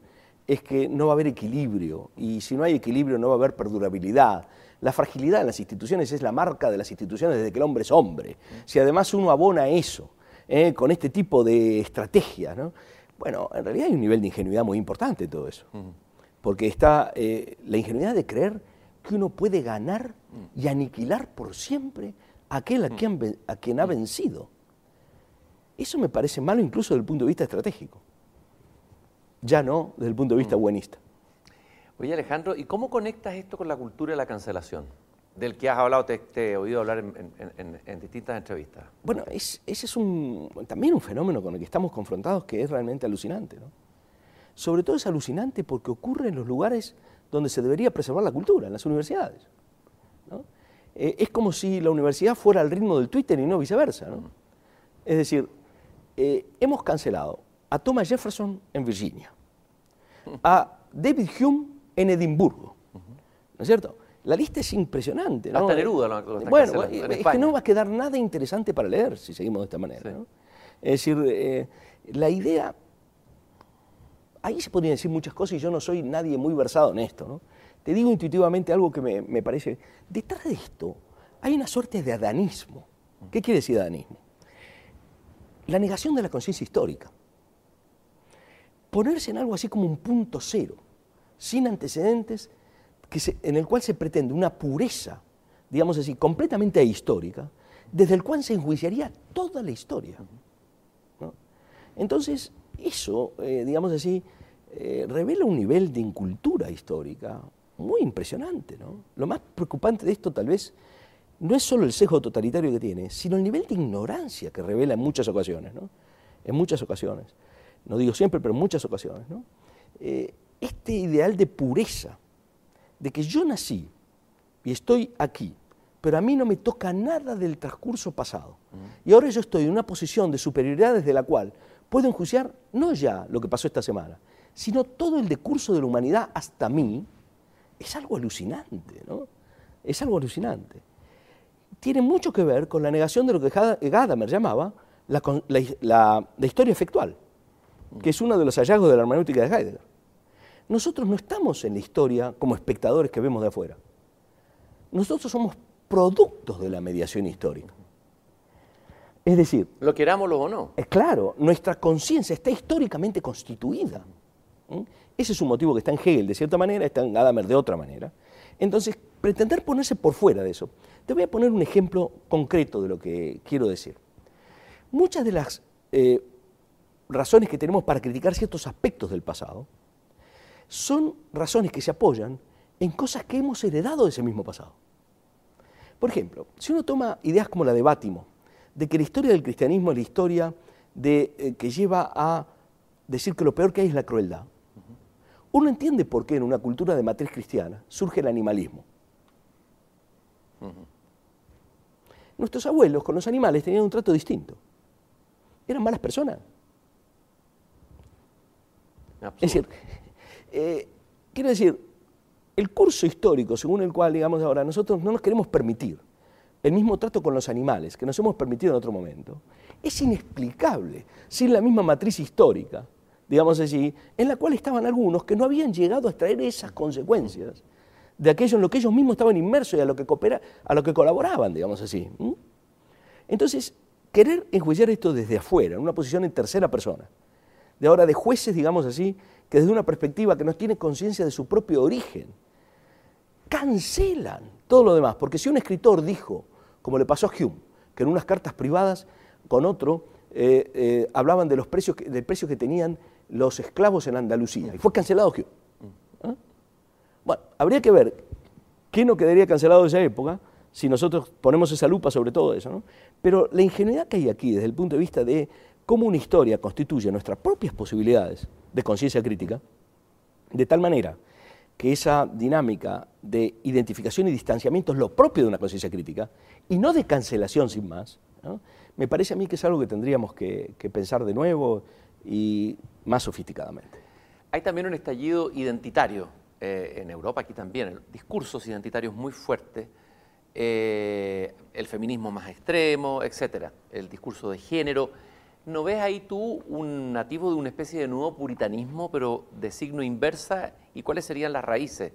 es que no va a haber equilibrio y si no hay equilibrio no va a haber perdurabilidad. La fragilidad en las instituciones es la marca de las instituciones desde que el hombre es hombre. Mm. Si además uno abona eso eh, con este tipo de estrategia. ¿no? Bueno, en realidad hay un nivel de ingenuidad muy importante en todo eso. Porque está eh, la ingenuidad de creer que uno puede ganar y aniquilar por siempre a aquel a quien, a quien ha vencido. Eso me parece malo incluso desde el punto de vista estratégico. Ya no desde el punto de vista buenista. Oye Alejandro, ¿y cómo conectas esto con la cultura de la cancelación? Del que has hablado, te, he oído hablar en, distintas entrevistas. Bueno, ese es un, también un fenómeno con el que estamos confrontados que es realmente alucinante. ¿no? Sobre todo es alucinante porque ocurre en los lugares donde se debería preservar la cultura, en las universidades. Eh, es como si la universidad fuera al ritmo del Twitter y no viceversa. ¿no? Es decir, eh, hemos cancelado a Thomas Jefferson en Virginia, a David Hume en Edimburgo. ¿No es cierto? La lista es impresionante. ¿no? Hasta Neruda lo, Bueno, es que no va a quedar nada interesante para leer si seguimos de esta manera. ¿no? Es decir, eh, la idea. Ahí se podrían decir muchas cosas y yo no soy nadie muy versado en esto. ¿no? Te digo intuitivamente algo que me, me parece. Detrás de esto hay una suerte de adanismo. ¿Qué quiere decir adanismo? La negación de la conciencia histórica. Ponerse en algo así como un punto cero sin antecedentes, en el cual se pretende una pureza, digamos así, completamente ahistórica, desde el cual se enjuiciaría toda la historia. Entonces, eso, eh, digamos así, eh, revela un nivel de incultura histórica muy impresionante. Lo más preocupante de esto tal vez no es solo el sesgo totalitario que tiene, sino el nivel de ignorancia que revela en muchas ocasiones. En muchas ocasiones. No digo siempre, pero en muchas ocasiones. ¿no? Eh, este ideal de pureza, de que yo nací y estoy aquí, pero a mí no me toca nada del transcurso pasado. Y ahora yo estoy en una posición de superioridad desde la cual puedo enjuiciar no ya lo que pasó esta semana, sino todo el decurso de la humanidad hasta mí, es algo alucinante, ¿no? Es algo alucinante. Tiene mucho que ver con la negación de lo que Gadamer llamaba la, la historia efectual, que es uno de los hallazgos de la hermenéutica de Heidegger. Nosotros no estamos en la historia como espectadores que vemos de afuera. Nosotros somos productos de la mediación histórica. Es decir... Lo querámoslo o no. Es claro, nuestra conciencia está históricamente constituida. Ese es un motivo que está en Hegel de cierta manera, está en Gadamer de otra manera. Entonces, pretender ponerse por fuera de eso. Te voy a poner un ejemplo concreto de lo que quiero decir. Muchas de las eh, razones que tenemos para criticar ciertos aspectos del pasado son razones que se apoyan en cosas que hemos heredado de ese mismo pasado. Por ejemplo, si uno toma ideas como la de Bátimo, de que la historia del cristianismo es la historia de, eh, que lleva a decir que lo peor que hay es la crueldad, uno entiende por qué en una cultura de matriz cristiana surge el animalismo. Nuestros abuelos con los animales tenían un trato distinto. Eran malas personas. Es decir, eh, quiero decir, el curso histórico según el cual, digamos ahora, nosotros no nos queremos permitir el mismo trato con los animales que nos hemos permitido en otro momento, es inexplicable sin la misma matriz histórica, digamos así, en la cual estaban algunos que no habían llegado a extraer esas consecuencias de aquello en lo que ellos mismos estaban inmersos y a lo que, coopera, a lo que colaboraban, digamos así. Entonces, querer enjuiciar esto desde afuera, en una posición en tercera persona, de ahora de jueces, digamos así, que desde una perspectiva que no tiene conciencia de su propio origen, cancelan todo lo demás. Porque si un escritor dijo, como le pasó a Hume, que en unas cartas privadas con otro eh, eh, hablaban de los precios del precio que tenían los esclavos en Andalucía, y fue cancelado Hume. ¿Ah? Bueno, habría que ver qué no quedaría cancelado de esa época si nosotros ponemos esa lupa sobre todo eso. ¿no? Pero la ingenuidad que hay aquí desde el punto de vista de cómo una historia constituye nuestras propias posibilidades de conciencia crítica, de tal manera que esa dinámica de identificación y distanciamiento es lo propio de una conciencia crítica y no de cancelación sin más, me parece a mí que es algo que tendríamos que, pensar de nuevo y más sofisticadamente. Hay también un estallido identitario eh, en Europa, aquí también, discursos identitarios muy fuertes, eh, el feminismo más extremo, etcétera, el discurso de género ¿No ves ahí tú un nativo de una especie de nuevo puritanismo, pero de signo inversa? ¿Y cuáles serían las raíces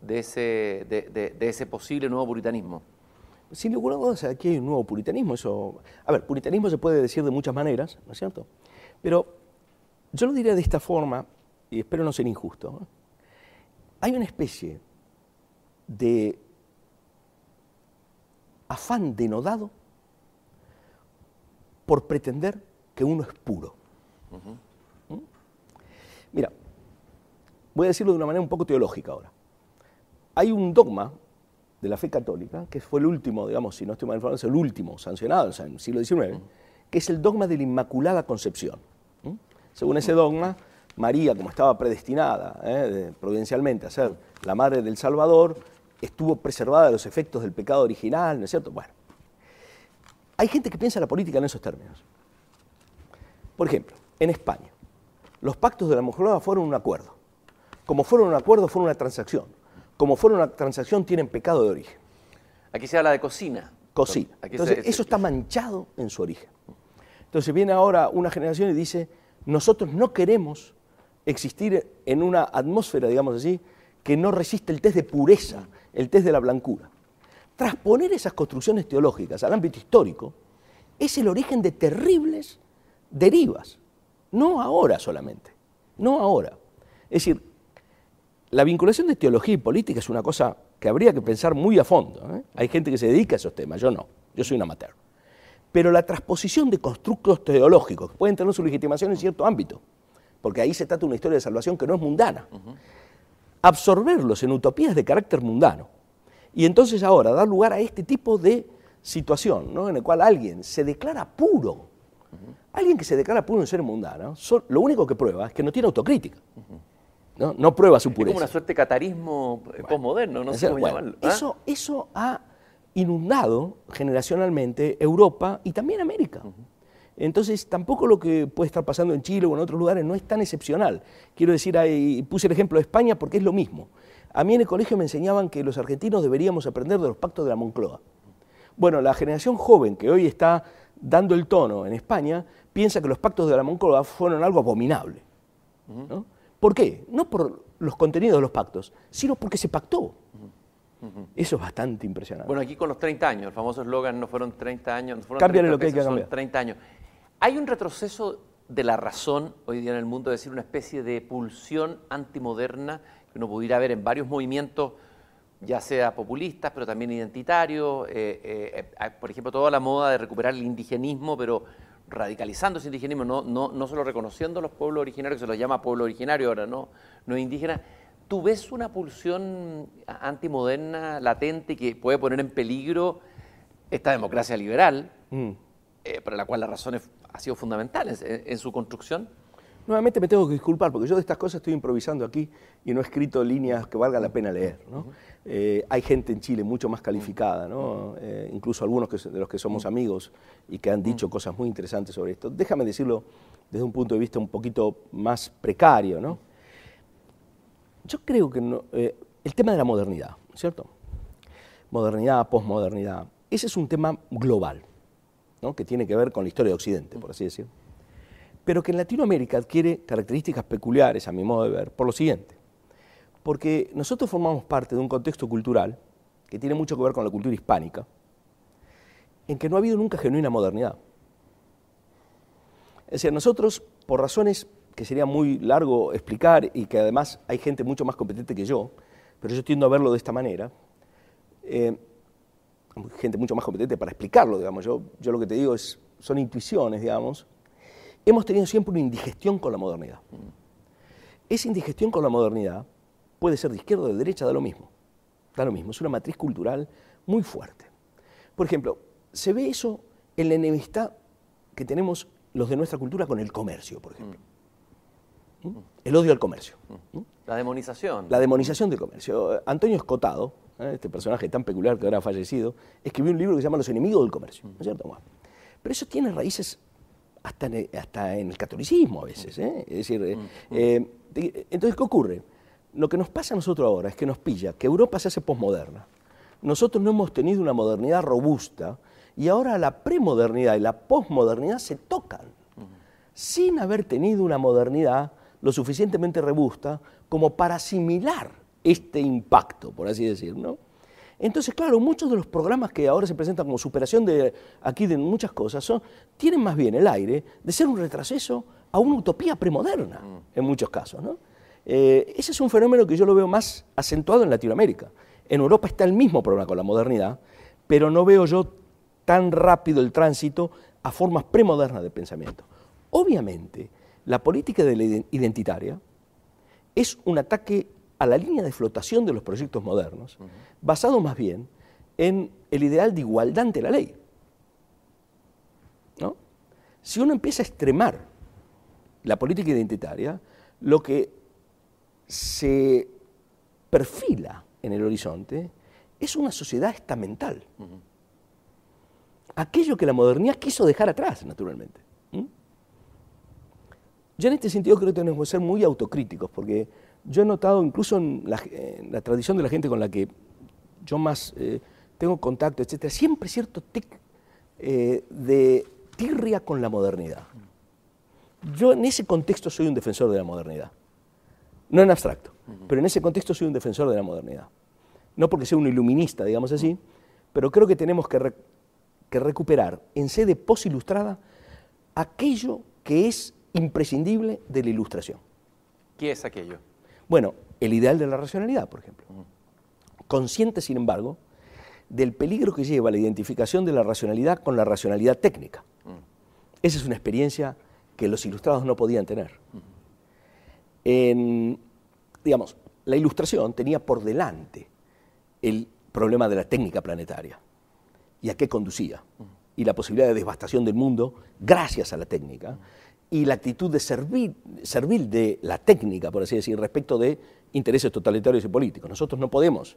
de ese, de, posible nuevo puritanismo? sin lugar a dudas, aquí hay un nuevo puritanismo. Eso, a ver, puritanismo se puede decir de muchas maneras, ¿no es cierto? Pero yo lo diría de esta forma, y espero no ser injusto. Hay una especie de afán denodado por pretender que uno es puro. ¿Mm? Mira, voy a decirlo de una manera un poco teológica ahora. Hay un dogma de la fe católica, que fue el último, digamos, si no estoy mal informado, es el último sancionado en el siglo XIX, que es el dogma de la Inmaculada Concepción. ¿Mm? Según ese dogma, María, como estaba predestinada ¿eh? providencialmente a ser la madre del Salvador, estuvo preservada de los efectos del pecado original, ¿no es cierto? Bueno, hay gente que piensa la política en esos términos. Por ejemplo, en España, los pactos de la Moncloa fueron un acuerdo. Como fueron un acuerdo, fueron una transacción. Como fueron una transacción, tienen pecado de origen. Aquí se habla de cocina. Cocina. Entonces, eso está manchado en su origen. Entonces viene ahora una generación y dice, nosotros no queremos existir en una atmósfera, digamos así, que no resiste el test de pureza, el test de la blancura. Transponer esas construcciones teológicas al ámbito histórico es el origen de terribles derivas. No ahora solamente, no ahora. Es decir, la vinculación de teología y política es una cosa que habría que pensar muy a fondo. ¿eh? Hay gente que se dedica a esos temas, yo no, yo soy un amateur. Pero la transposición de constructos teológicos que pueden tener su legitimación en cierto ámbito, porque ahí se trata de una historia de salvación que no es mundana, absorberlos en utopías de carácter mundano, y entonces ahora dar lugar a este tipo de situación, ¿no? en el cual alguien se declara puro, alguien que se declara puro en ser mundano, lo único que prueba es que no tiene autocrítica. ¿no? no prueba su pureza. Es como una suerte de catarismo posmoderno, no sé cómo llamarlo. ¿ah? Eso, eso ha inundado generacionalmente Europa y también América. Entonces, tampoco lo que puede estar pasando en Chile o en otros lugares no es tan excepcional. Quiero decir, ahí, puse el ejemplo de España porque es lo mismo. A mí en el colegio me enseñaban que los argentinos deberíamos aprender de los pactos de la Moncloa. Bueno, la generación joven que hoy está dando el tono en España piensa que los pactos de la Moncloa fueron algo abominable. ¿Por qué? No por los contenidos de los pactos, sino porque se pactó. Eso es bastante impresionante. Bueno, aquí con los 30 años, el famoso eslogan no fueron 30 años, no fueron Cámbiale lo que hay que cambiar. 30 años. Hay un retroceso de la razón hoy día en el mundo, es decir, una especie de pulsión antimoderna que uno pudiera ver en varios movimientos, ya sea populistas, pero también identitarios, eh, eh, eh, por ejemplo, toda la moda de recuperar el indigenismo, pero radicalizando ese indigenismo, no, no, no solo reconociendo a los pueblos originarios, que se los llama pueblo originario ahora, no, no indígena. ¿Tú ves una pulsión antimoderna latente que puede poner en peligro esta democracia liberal, mm. para la cual la razón ha sido fundamental en su construcción? Nuevamente me tengo que disculpar porque yo de estas cosas estoy improvisando aquí y no he escrito líneas que valga la pena leer. Eh, hay gente en Chile mucho más calificada, eh, incluso algunos de los que somos amigos y que han dicho cosas muy interesantes sobre esto. Déjame decirlo desde un punto de vista un poquito más precario. ¿no? Yo creo que eh, el tema de la modernidad, ¿cierto? Modernidad, posmodernidad, ese es un tema global, que tiene que ver con la historia de Occidente, por así decirlo pero que en Latinoamérica adquiere características peculiares, a mi modo de ver, por lo siguiente. Porque nosotros formamos parte de un contexto cultural que tiene mucho que ver con la cultura hispánica, en que no ha habido nunca genuina modernidad. Es decir, nosotros, por razones que sería muy largo explicar y que además hay gente mucho más competente que yo, pero yo tiendo a verlo de esta manera, eh, gente mucho más competente para explicarlo, digamos, yo, yo lo que te digo es, son intuiciones, digamos, hemos tenido siempre una indigestión con la modernidad. Esa indigestión con la modernidad puede ser de izquierda o de derecha, da lo mismo. Da lo mismo, es una matriz cultural muy fuerte. Por ejemplo, se ve eso en la enemistad que tenemos los de nuestra cultura con el comercio, por ejemplo. ¿Mm? El odio al comercio. ¿Mm? La demonización. La demonización del comercio. Antonio Escotado, ¿eh? este personaje tan peculiar que ahora ha fallecido, escribió un libro que se llama Los enemigos del comercio. ¿no es cierto? Pero eso tiene raíces hasta en el, hasta en el catolicismo a veces. ¿eh? Es decir, eh, eh, entonces, ¿qué ocurre? Lo que nos pasa a nosotros ahora es que nos pilla que Europa se hace posmoderna. Nosotros no hemos tenido una modernidad robusta y ahora la premodernidad y la posmodernidad se tocan sin haber tenido una modernidad lo suficientemente robusta como para asimilar este impacto, por así decirlo. Entonces, claro, muchos de los programas que ahora se presentan como superación de aquí de muchas cosas son, tienen más bien el aire de ser un retroceso a una utopía premoderna, en muchos casos. ¿no? Eh, ese es un fenómeno que yo lo veo más acentuado en Latinoamérica. En Europa está el mismo problema con la modernidad, pero no veo yo tan rápido el tránsito a formas premodernas de pensamiento. Obviamente, la política de la identitaria es un ataque a la línea de flotación de los proyectos modernos, basado más bien en el ideal de igualdad ante la ley. ¿No? Si uno empieza a extremar la política identitaria, lo que se perfila en el horizonte es una sociedad estamental. Aquello que la modernidad quiso dejar atrás, naturalmente. Yo en este sentido creo que tenemos que ser muy autocríticos, porque yo he notado incluso en la, tradición de la gente con la que yo más eh, tengo contacto, etcétera, siempre cierto tic eh, de tirria con la modernidad. Yo en ese contexto soy un defensor de la modernidad. No en abstracto, pero en ese contexto soy un defensor de la modernidad. No porque sea un iluminista, digamos así, pero creo que tenemos que, que recuperar en sede posilustrada aquello que es imprescindible de la ilustración. ¿Qué es aquello? Bueno, el ideal de la racionalidad, por ejemplo. Consciente, sin embargo, del peligro que lleva la identificación de la racionalidad con la racionalidad técnica. Esa es una experiencia que los ilustrados no podían tener. digamos, la ilustración tenía por delante el problema de la técnica planetaria y a qué conducía, y la posibilidad de devastación del mundo gracias a la técnica, y la actitud de servir, servir de la técnica, por así decir, respecto de intereses totalitarios y políticos. Nosotros no podemos,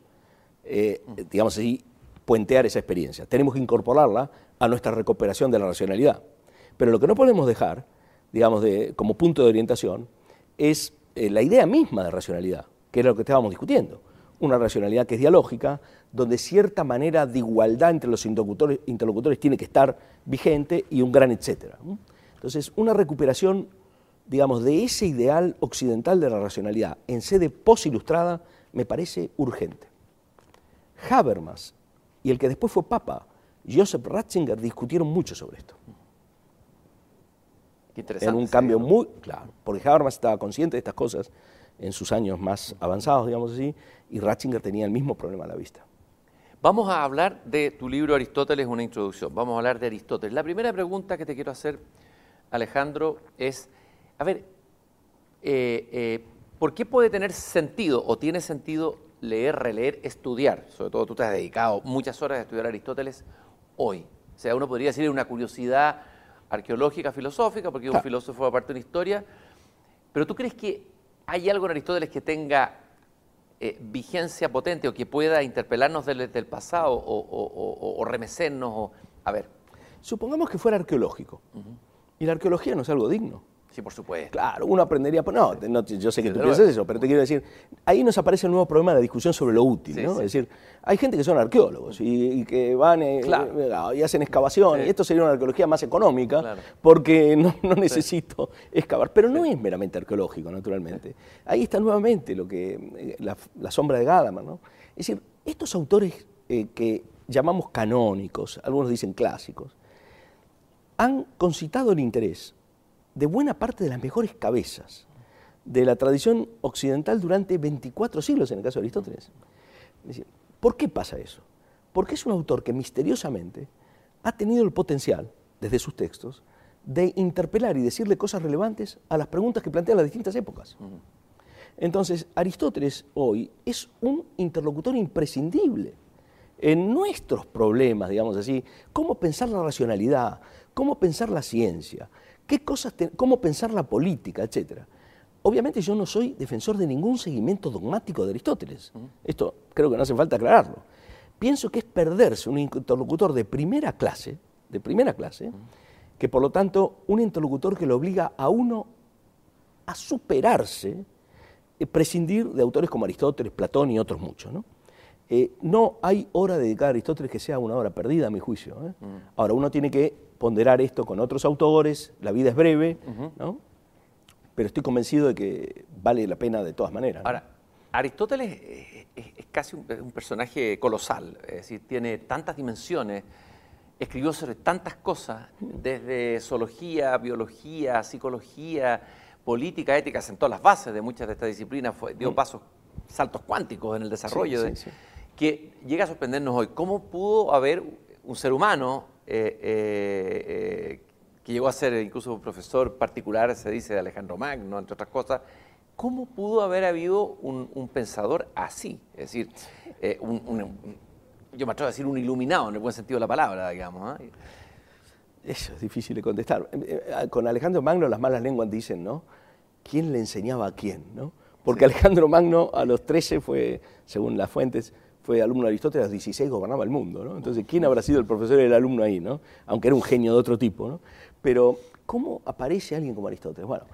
eh, digamos así, puentear esa experiencia. Tenemos que incorporarla a nuestra recuperación de la racionalidad. Pero lo que no podemos dejar, digamos, como punto de orientación, es eh, la idea misma de racionalidad, que era lo que estábamos discutiendo. Una racionalidad que es dialógica, donde cierta manera de igualdad entre los interlocutores, interlocutores tiene que estar vigente y un gran etcétera. Entonces, una recuperación, digamos, de ese ideal occidental de la racionalidad en sede posilustrada me parece urgente. Habermas y el que después fue papa, Joseph Ratzinger, discutieron mucho sobre esto. Qué interesante. En un cambio muy claro, porque Habermas estaba consciente de estas cosas en sus años más avanzados, digamos así, y Ratzinger tenía el mismo problema a la vista. Vamos a hablar de tu libro Aristóteles, una introducción. Vamos a hablar de Aristóteles. La primera pregunta que te quiero hacer Alejandro, es, a ver, eh, eh, ¿por qué puede tener sentido o tiene sentido leer, releer, estudiar? Sobre todo tú te has dedicado muchas horas a estudiar Aristóteles hoy. O sea, uno podría decir una curiosidad arqueológica, filosófica, porque es un filósofo aparte de una historia, pero ¿tú crees que hay algo en Aristóteles que tenga eh, vigencia potente o que pueda interpelarnos desde el pasado o, remecernos? O, a ver. Supongamos que fuera arqueológico. Y la arqueología no es algo digno. Sí, por supuesto. Claro, uno aprendería, no, yo sé que tú piensas eso, pero te quiero decir, ahí nos aparece el nuevo problema de la discusión sobre lo útil, ¿no? Es decir, hay gente que son arqueólogos y, que van eh, eh, y hacen excavación, y esto sería una arqueología más económica, porque no, necesito excavar, pero no es meramente arqueológico, naturalmente. Ahí está nuevamente lo que, eh, la, sombra de Gadamer, ¿no? Es decir, estos autores que llamamos canónicos, algunos dicen clásicos, han concitado el interés de buena parte de las mejores cabezas de la tradición occidental durante 24 siglos, en el caso de Aristóteles. ¿Por qué pasa eso? Porque es un autor que misteriosamente ha tenido el potencial, desde sus textos, de interpelar y decirle cosas relevantes a las preguntas que plantean las distintas épocas. Entonces, Aristóteles hoy es un interlocutor imprescindible en nuestros problemas, digamos así, cómo pensar la racionalidad, cómo pensar la ciencia, qué cosas cómo pensar la política, etc. Obviamente yo no soy defensor de ningún seguimiento dogmático de Aristóteles. Esto creo que no hace falta aclararlo. Pienso que es perderse un interlocutor de primera clase, de primera clase, que por lo tanto un interlocutor que lo obliga a uno a superarse, eh, prescindir de autores como Aristóteles, Platón y otros muchos. ¿no? Eh, no hay hora dedicada a Aristóteles que sea una hora perdida, a mi juicio. ¿eh? Ahora, uno tiene que ponderar esto con otros autores, la vida es breve, ¿no? pero estoy convencido de que vale la pena de todas maneras. Ahora, Aristóteles es, casi un, personaje colosal, es decir, tiene tantas dimensiones, escribió sobre tantas cosas, desde zoología, biología, psicología, política, ética, sentó las bases de muchas de estas disciplinas, fue, dio mm. pasos, saltos cuánticos en el desarrollo, de, que llega a sorprendernos hoy. ¿Cómo pudo haber un ser humano eh, eh, eh, que llegó a ser incluso un profesor particular, se dice, de Alejandro Magno, entre otras cosas, ¿cómo pudo haber habido un, pensador así? Es decir, eh, yo me atrevo a decir un iluminado en el buen sentido de la palabra, digamos. Eso es difícil de contestar. Eh, eh, con Alejandro Magno las malas lenguas dicen, ¿no? ¿Quién le enseñaba a quién? ¿no? Porque Alejandro Magno a los 13 fue, según las fuentes, fue alumno de Aristóteles, a los 16 gobernaba el mundo, ¿no? Entonces, ¿quién habrá sido el profesor y el alumno ahí, ¿no? Aunque era un genio de otro tipo, ¿no? Pero, ¿cómo aparece alguien como Aristóteles? Bueno,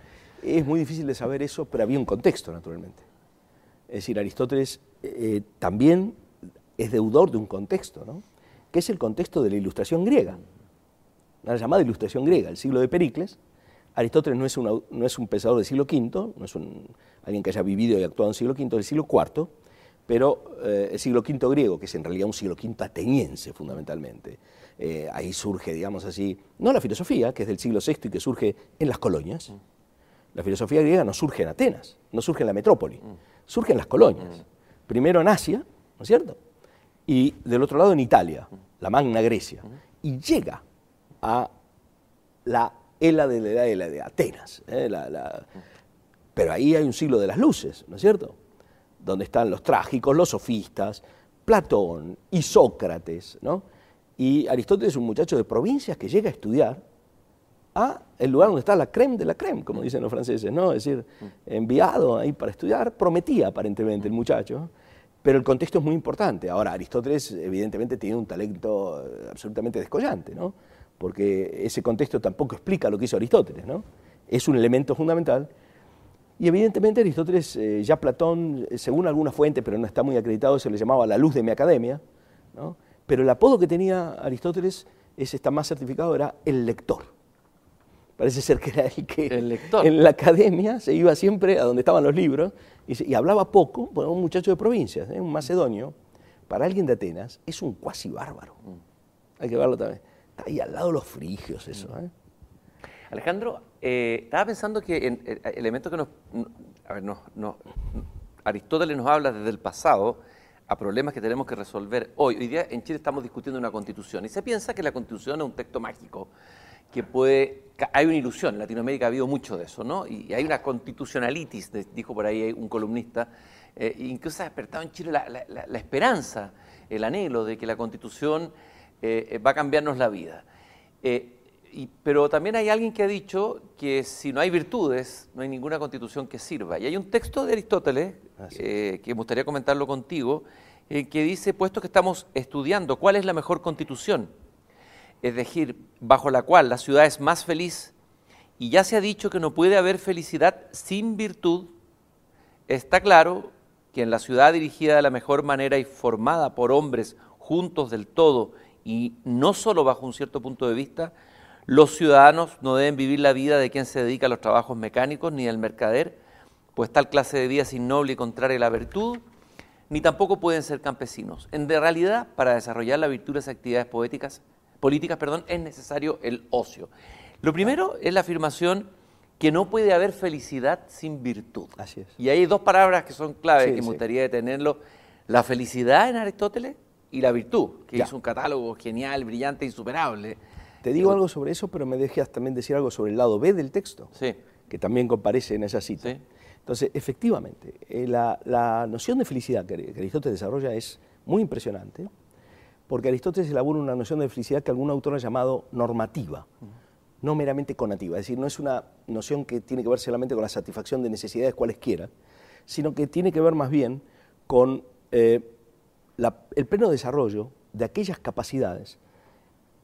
es muy difícil de saber eso, pero había un contexto, naturalmente. Es decir, Aristóteles eh, también es deudor de un contexto, ¿no? que es el contexto de la ilustración griega, la llamada ilustración griega, el siglo de Pericles. Aristóteles no es, no es un pensador del siglo V, no es un, alguien que haya vivido y actuado en el siglo V, del siglo IV, pero eh, el siglo V griego, que es en realidad un siglo V ateniense fundamentalmente, eh, ahí surge, digamos así, no la filosofía, que es del siglo VI y que surge en las colonias, la filosofía griega no surge en Atenas, no surge en la metrópoli, surge en las colonias. Primero en Asia, ¿no es cierto? Y del otro lado en Italia, la Magna Grecia. Y llega a la era de la edad de, Atenas. ¿eh? Pero ahí hay un siglo de las luces, ¿no es cierto? Donde están los trágicos, los sofistas, Platón y Sócrates, ¿no? Y Aristóteles es un muchacho de provincias que llega a estudiar a el lugar donde está la creme de la creme, como dicen los franceses, ¿no? Es decir, enviado ahí para estudiar, prometía aparentemente el muchacho, pero el contexto es muy importante. Ahora, Aristóteles evidentemente tiene un talento eh, absolutamente descollante, ¿no? Porque ese contexto tampoco explica lo que hizo Aristóteles, ¿no? Es un elemento fundamental. Y evidentemente Aristóteles, eh, ya Platón, eh, según alguna fuente, pero no está muy acreditado, se le llamaba la luz de mi academia, ¿no? Pero el apodo que tenía Aristóteles, ese está más certificado, era el lector. Parece ser que era el que en la academia se iba siempre a donde estaban los libros y, hablaba poco, bueno, un muchacho de provincias, ¿eh? un macedonio, para alguien de Atenas es un cuasi bárbaro. Mm. Hay que verlo también. Está ahí al lado de los frigios eso. ¿eh? Alejandro, eh, estaba pensando que en, elementos que nos... A ver, Aristóteles nos habla desde el pasado a problemas que tenemos que resolver hoy. Hoy día en Chile estamos discutiendo una constitución y se piensa que la constitución es un texto mágico que puede... Hay una ilusión, en Latinoamérica ha habido mucho de eso, ¿no? Y hay una constitucionalitis, dijo por ahí un columnista, eh, incluso ha despertado en Chile la, esperanza, el anhelo de que la constitución eh, va a cambiarnos la vida. Eh, pero también hay alguien que ha dicho que si no hay virtudes, no hay ninguna constitución que sirva. Y hay un texto de Aristóteles, que me gustaría comentarlo contigo, que dice, puesto que estamos estudiando cuál es la mejor constitución, es decir, bajo la cual la ciudad es más feliz, y ya se ha dicho que no puede haber felicidad sin virtud, está claro que en la ciudad dirigida de la mejor manera y formada por hombres juntos del todo, y no solo bajo un cierto punto de vista, los ciudadanos no deben vivir la vida de quien se dedica a los trabajos mecánicos ni del mercader, pues tal clase de vida es innoble y contraria a la virtud, ni tampoco pueden ser campesinos. En realidad, para desarrollar la virtud de las actividades poéticas, políticas, perdón, es necesario el ocio. Lo primero es la afirmación que no puede haber felicidad sin virtud. Así es. Y hay dos palabras que son claves que me gustaría detenerlo. La felicidad en Aristóteles y la virtud, que es un catálogo genial, brillante, insuperable. Te digo algo sobre eso, pero me dejas también decir algo sobre el lado B del texto, sí. que también comparece en esa cita. Sí. Entonces, efectivamente, eh, la, la, noción de felicidad que Aristóteles desarrolla es muy impresionante porque Aristóteles elabora una noción de felicidad que algún autor ha llamado normativa, no meramente conativa, es decir, no es una noción que tiene que ver solamente con la satisfacción de necesidades cualesquiera, sino que tiene que ver más bien con eh, el pleno desarrollo de aquellas capacidades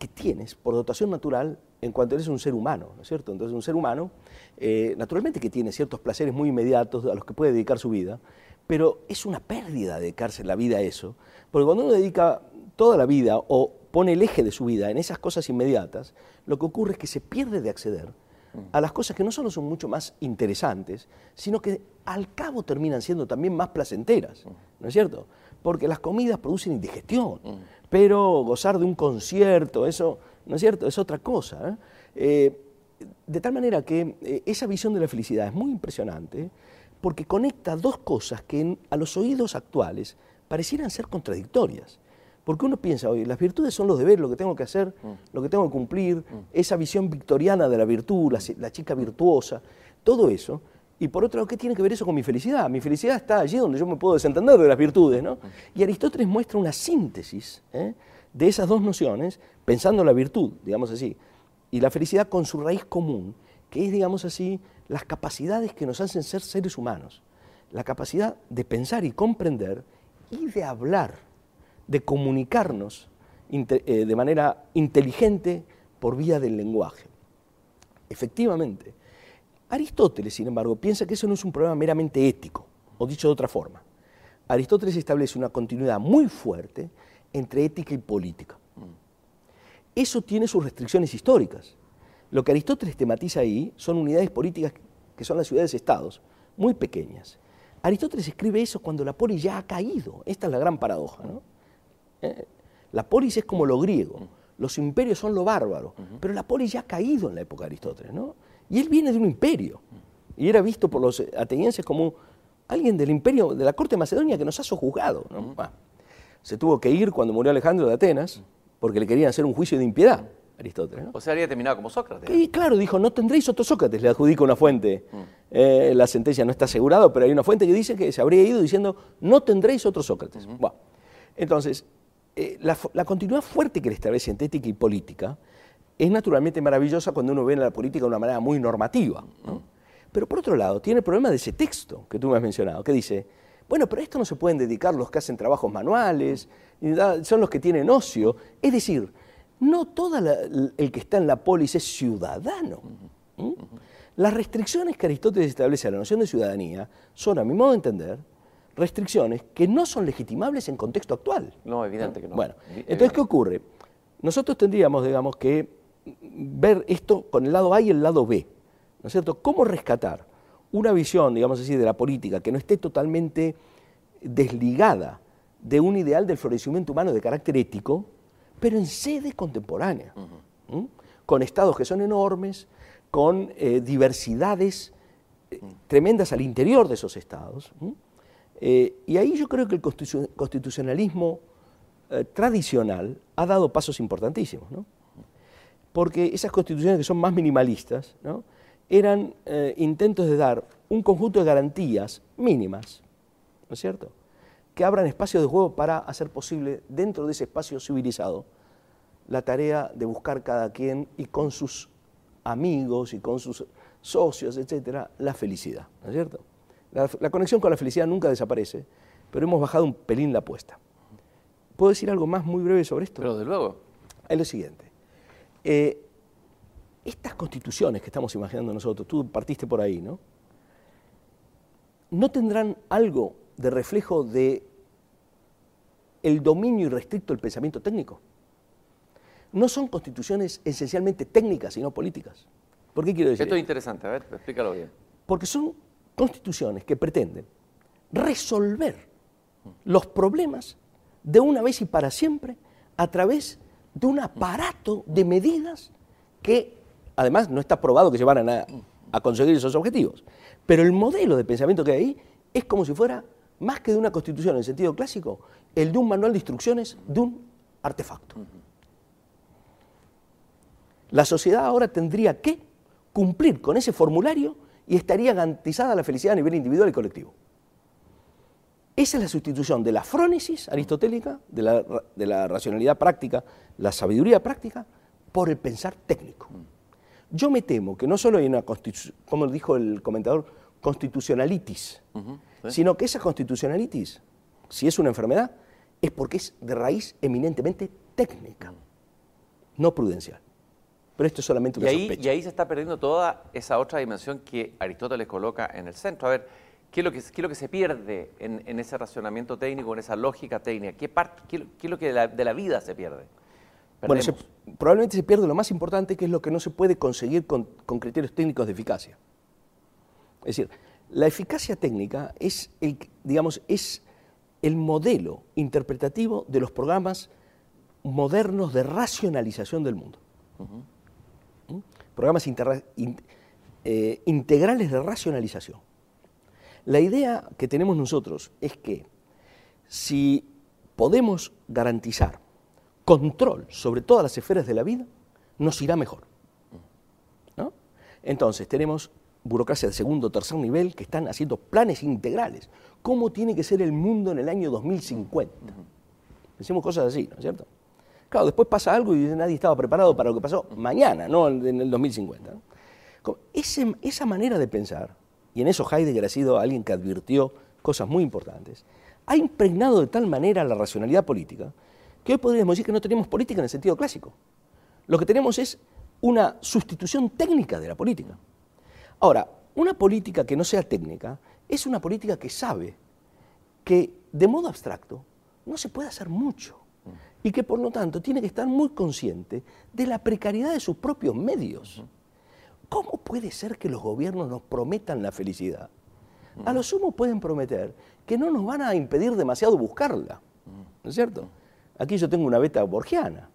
que tienes por dotación natural en cuanto eres un ser humano, ¿no es cierto? Entonces un ser humano, eh, naturalmente que tiene ciertos placeres muy inmediatos a los que puede dedicar su vida, pero es una pérdida dedicarse la vida a eso, porque cuando uno dedica toda la vida o pone el eje de su vida en esas cosas inmediatas, lo que ocurre es que se pierde de acceder a las cosas que no solo son mucho más interesantes, sino que al cabo terminan siendo también más placenteras, ¿no es cierto? Porque las comidas producen indigestión, pero gozar de un concierto, eso, ¿no es cierto? Es otra cosa. ¿eh? Eh, de tal manera que eh, esa visión de la felicidad es muy impresionante porque conecta dos cosas que a los oídos actuales parecieran ser contradictorias. Porque uno piensa, oye, las virtudes son los deberes, lo que tengo que hacer, mm. lo que tengo que cumplir, mm. esa visión victoriana de la virtud, la, chica virtuosa, todo eso. Y por otro lado, ¿qué tiene que ver eso con mi felicidad? Mi felicidad está allí donde yo me puedo desentender de las virtudes, ¿no? Y Aristóteles muestra una síntesis ¿eh? de esas dos nociones, pensando la virtud, digamos así, y la felicidad con su raíz común, que es, digamos así, las capacidades que nos hacen ser seres humanos, la capacidad de pensar y comprender y de hablar, de comunicarnos eh, de manera inteligente por vía del lenguaje. Efectivamente, Aristóteles, sin embargo, piensa que eso no es un problema meramente ético, o dicho de otra forma. Aristóteles establece una continuidad muy fuerte entre ética y política. Eso tiene sus restricciones históricas. Lo que Aristóteles tematiza ahí son unidades políticas que son las ciudades-estados, muy pequeñas. Aristóteles escribe eso cuando la polis ya ha caído. Esta es la gran paradoja. Eh, la polis es como lo griego, los imperios son lo bárbaro, pero la polis ya ha caído en la época de Aristóteles. ¿no? Y él viene de un imperio y era visto por los atenienses como alguien del imperio, de la corte de Macedonia que nos ha sojuzgado. se tuvo que ir cuando murió Alejandro de Atenas porque le querían hacer un juicio de impiedad. Aristóteles. O sea, habría terminado como Sócrates. Y claro, dijo, no tendréis otro Sócrates, le adjudica una fuente. Mm. Eh, la sentencia no está asegurada, pero hay una fuente que dice que se habría ido diciendo, no tendréis otro Sócrates. bueno, entonces, eh, la, continuidad fuerte que le establece en ética y política es naturalmente maravillosa cuando uno ve en la política de una manera muy normativa. Pero por otro lado, tiene el problema de ese texto que tú me has mencionado, que dice, bueno, pero esto no se pueden dedicar los que hacen trabajos manuales, son los que tienen ocio. Es decir, no todo el que está en la polis es ciudadano. Las restricciones que Aristóteles establece a la noción de ciudadanía son, a mi modo de entender, restricciones que no son legitimables en contexto actual. No, evidente que no. Bueno, entonces, ¿qué ocurre? Nosotros tendríamos, digamos, que ver esto con el lado A y el lado B. ¿No es cierto? ¿Cómo rescatar una visión, digamos así, de la política que no esté totalmente desligada de un ideal del florecimiento humano de carácter ético, pero en sede contemporánea, con estados que son enormes, con eh, diversidades eh, tremendas al interior de esos estados. Eh, y ahí yo creo que el constitucionalismo tradicional ha dado pasos importantísimos, porque esas constituciones que son más minimalistas eran intentos de dar un conjunto de garantías mínimas, ¿no es cierto?, que abran espacios de juego para hacer posible, dentro de ese espacio civilizado, la tarea de buscar cada quien y con sus amigos y con sus socios, etcétera, la felicidad, ¿no es cierto? La, conexión con la felicidad nunca desaparece, pero hemos bajado un pelín la apuesta. ¿Puedo decir algo más muy breve sobre esto? Pero de luego. Es lo siguiente. Eh, estas constituciones que estamos imaginando nosotros, tú partiste por ahí, ¿no? ¿No tendrán algo de reflejo de el dominio irrestricto del pensamiento técnico. No son constituciones esencialmente técnicas, sino políticas. ¿Por qué quiero decir? Esto es interesante, a ver, explícalo bien. Porque son constituciones que pretenden resolver los problemas de una vez y para siempre a través de un aparato de medidas que además no está probado que se van a, a conseguir esos objetivos. Pero el modelo de pensamiento que hay ahí es como si fuera más que de una constitución en sentido clásico, el de un manual de instrucciones de un artefacto. La sociedad ahora tendría que cumplir con ese formulario y estaría garantizada la felicidad a nivel individual y colectivo. Esa es la sustitución de la frónesis aristotélica, de la, de la racionalidad práctica, la sabiduría práctica, por el pensar técnico. Yo me temo que no solo hay una constitución, como dijo el comentador, constitucionalitis, sino que esa constitucionalitis, si es una enfermedad, es porque es de raíz eminentemente técnica, no prudencial. Pero esto es solamente una y ahí, sospecha. Y ahí se está perdiendo toda esa otra dimensión que Aristóteles coloca en el centro. A ver, ¿qué es lo que, qué es lo que se pierde en, ese racionamiento técnico, en esa lógica técnica? ¿Qué, parte, qué, es lo que de la, vida se pierde? Bueno, probablemente se pierde lo más importante, que es lo que no se puede conseguir con, criterios técnicos de eficacia. Es decir, la eficacia técnica es el, digamos, es el modelo interpretativo de los programas modernos de racionalización del mundo. ¿Mm? Programas eh, integrales de racionalización. La idea que tenemos nosotros es que si podemos garantizar control sobre todas las esferas de la vida, nos irá mejor. Entonces, tenemos burocracia de segundo o tercer nivel que están haciendo planes integrales. ¿Cómo tiene que ser el mundo en el año 2050? Decimos cosas así, ¿no es cierto? Claro, después pasa algo y nadie estaba preparado para lo que pasó mañana, no en el 2050. esa manera de pensar, y en eso Heidegger ha sido alguien que advirtió cosas muy importantes, ha impregnado de tal manera la racionalidad política que hoy podríamos decir que no tenemos política en el sentido clásico. Lo que tenemos es una sustitución técnica de la política. Ahora, una política que no sea técnica es una política que sabe que de modo abstracto no se puede hacer mucho y que por lo tanto tiene que estar muy consciente de la precariedad de sus propios medios. ¿Cómo puede ser que los gobiernos nos prometan la felicidad? A lo sumo pueden prometer que no nos van a impedir demasiado buscarla, ¿no es cierto? Aquí yo tengo una beta borgiana.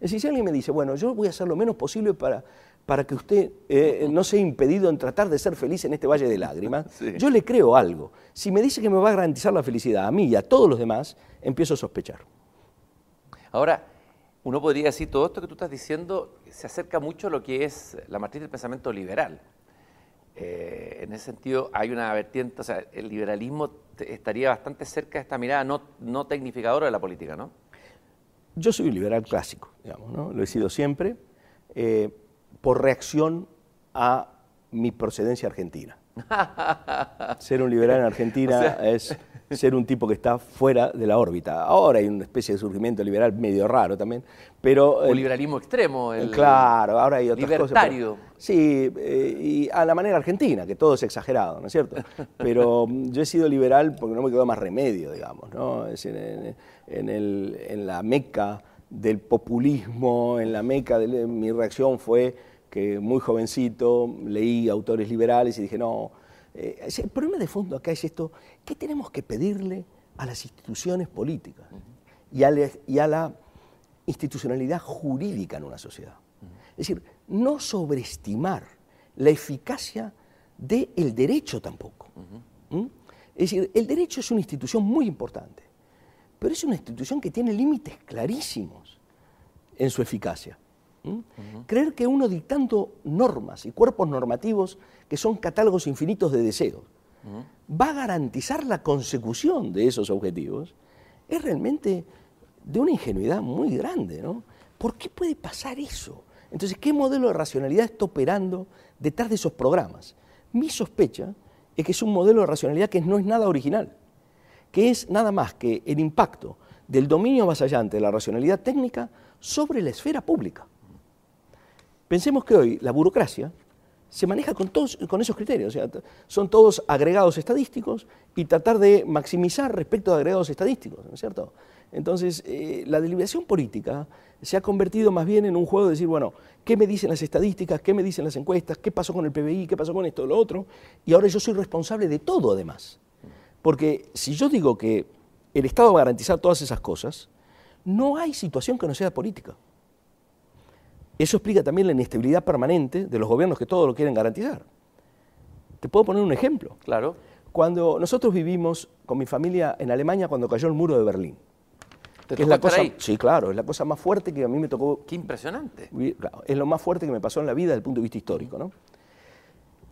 Es decir, si alguien me dice, bueno, yo voy a hacer lo menos posible para, para que usted eh, no sea impedido en tratar de ser feliz en este valle de lágrimas, yo le creo algo. Si me dice que me va a garantizar la felicidad a mí y a todos los demás, empiezo a sospechar. Ahora, uno podría decir, todo esto que tú estás diciendo se acerca mucho a lo que es la matriz del pensamiento liberal. Eh, en ese sentido, hay una vertiente, o sea, el liberalismo estaría bastante cerca de esta mirada no, no tecnificadora de la política, ¿no? Yo soy un liberal clásico, digamos, ¿no? Lo he sido siempre, eh, por reacción a mi procedencia argentina. Ser un liberal en Argentina es ser un tipo que está fuera de la órbita. Ahora hay una especie de surgimiento liberal medio raro también, pero... O liberalismo extremo. El claro, ahora hay otras libertario. cosas. sí, eh, y a la manera argentina, que todo es exagerado, ¿no es cierto? Pero yo he sido liberal porque no me quedó más remedio, digamos, ¿no? Es en, en, la meca del populismo, en la meca de mi reacción fue que muy jovencito leí autores liberales y dije, no, eh, el problema de fondo acá es esto, ¿qué tenemos que pedirle a las instituciones políticas y, a la, institucionalidad jurídica en una sociedad? Es decir, no sobreestimar la eficacia del derecho tampoco. ¿Mm? Es decir, el derecho es una institución muy importante, pero es una institución que tiene límites clarísimos en su eficacia. Creer que uno dictando normas y cuerpos normativos que son catálogos infinitos de deseos va a garantizar la consecución de esos objetivos es realmente de una ingenuidad muy grande, ¿no? ¿Por qué puede pasar eso? Entonces, ¿qué modelo de racionalidad está operando detrás de esos programas? Mi sospecha es que es un modelo de racionalidad que no es nada original, que es nada más que el impacto del dominio avasallante de la racionalidad técnica sobre la esfera pública. Pensemos que hoy la burocracia se maneja con, todos, con esos criterios, son todos agregados estadísticos y tratar de maximizar respecto a agregados estadísticos, ¿no es cierto? Entonces, eh, la deliberación política se ha convertido más bien en un juego de decir, bueno, ¿qué me dicen las estadísticas? ¿Qué me dicen las encuestas? ¿Qué pasó con el PBI? ¿Qué pasó con esto, lo otro? Y ahora yo soy responsable de todo, además. Porque si yo digo que el Estado va a garantizar todas esas cosas, no hay situación que no sea política. Eso explica también la inestabilidad permanente de los gobiernos que todo lo quieren garantizar. Te puedo poner un ejemplo. Claro. Cuando nosotros vivimos con mi familia en Alemania cuando cayó el muro de Berlín. ¿Te es la cosa, Sí, claro, es la cosa más fuerte que a mí me tocó. Qué impresionante. es lo más fuerte que me pasó en la vida desde el punto de vista histórico. ¿no?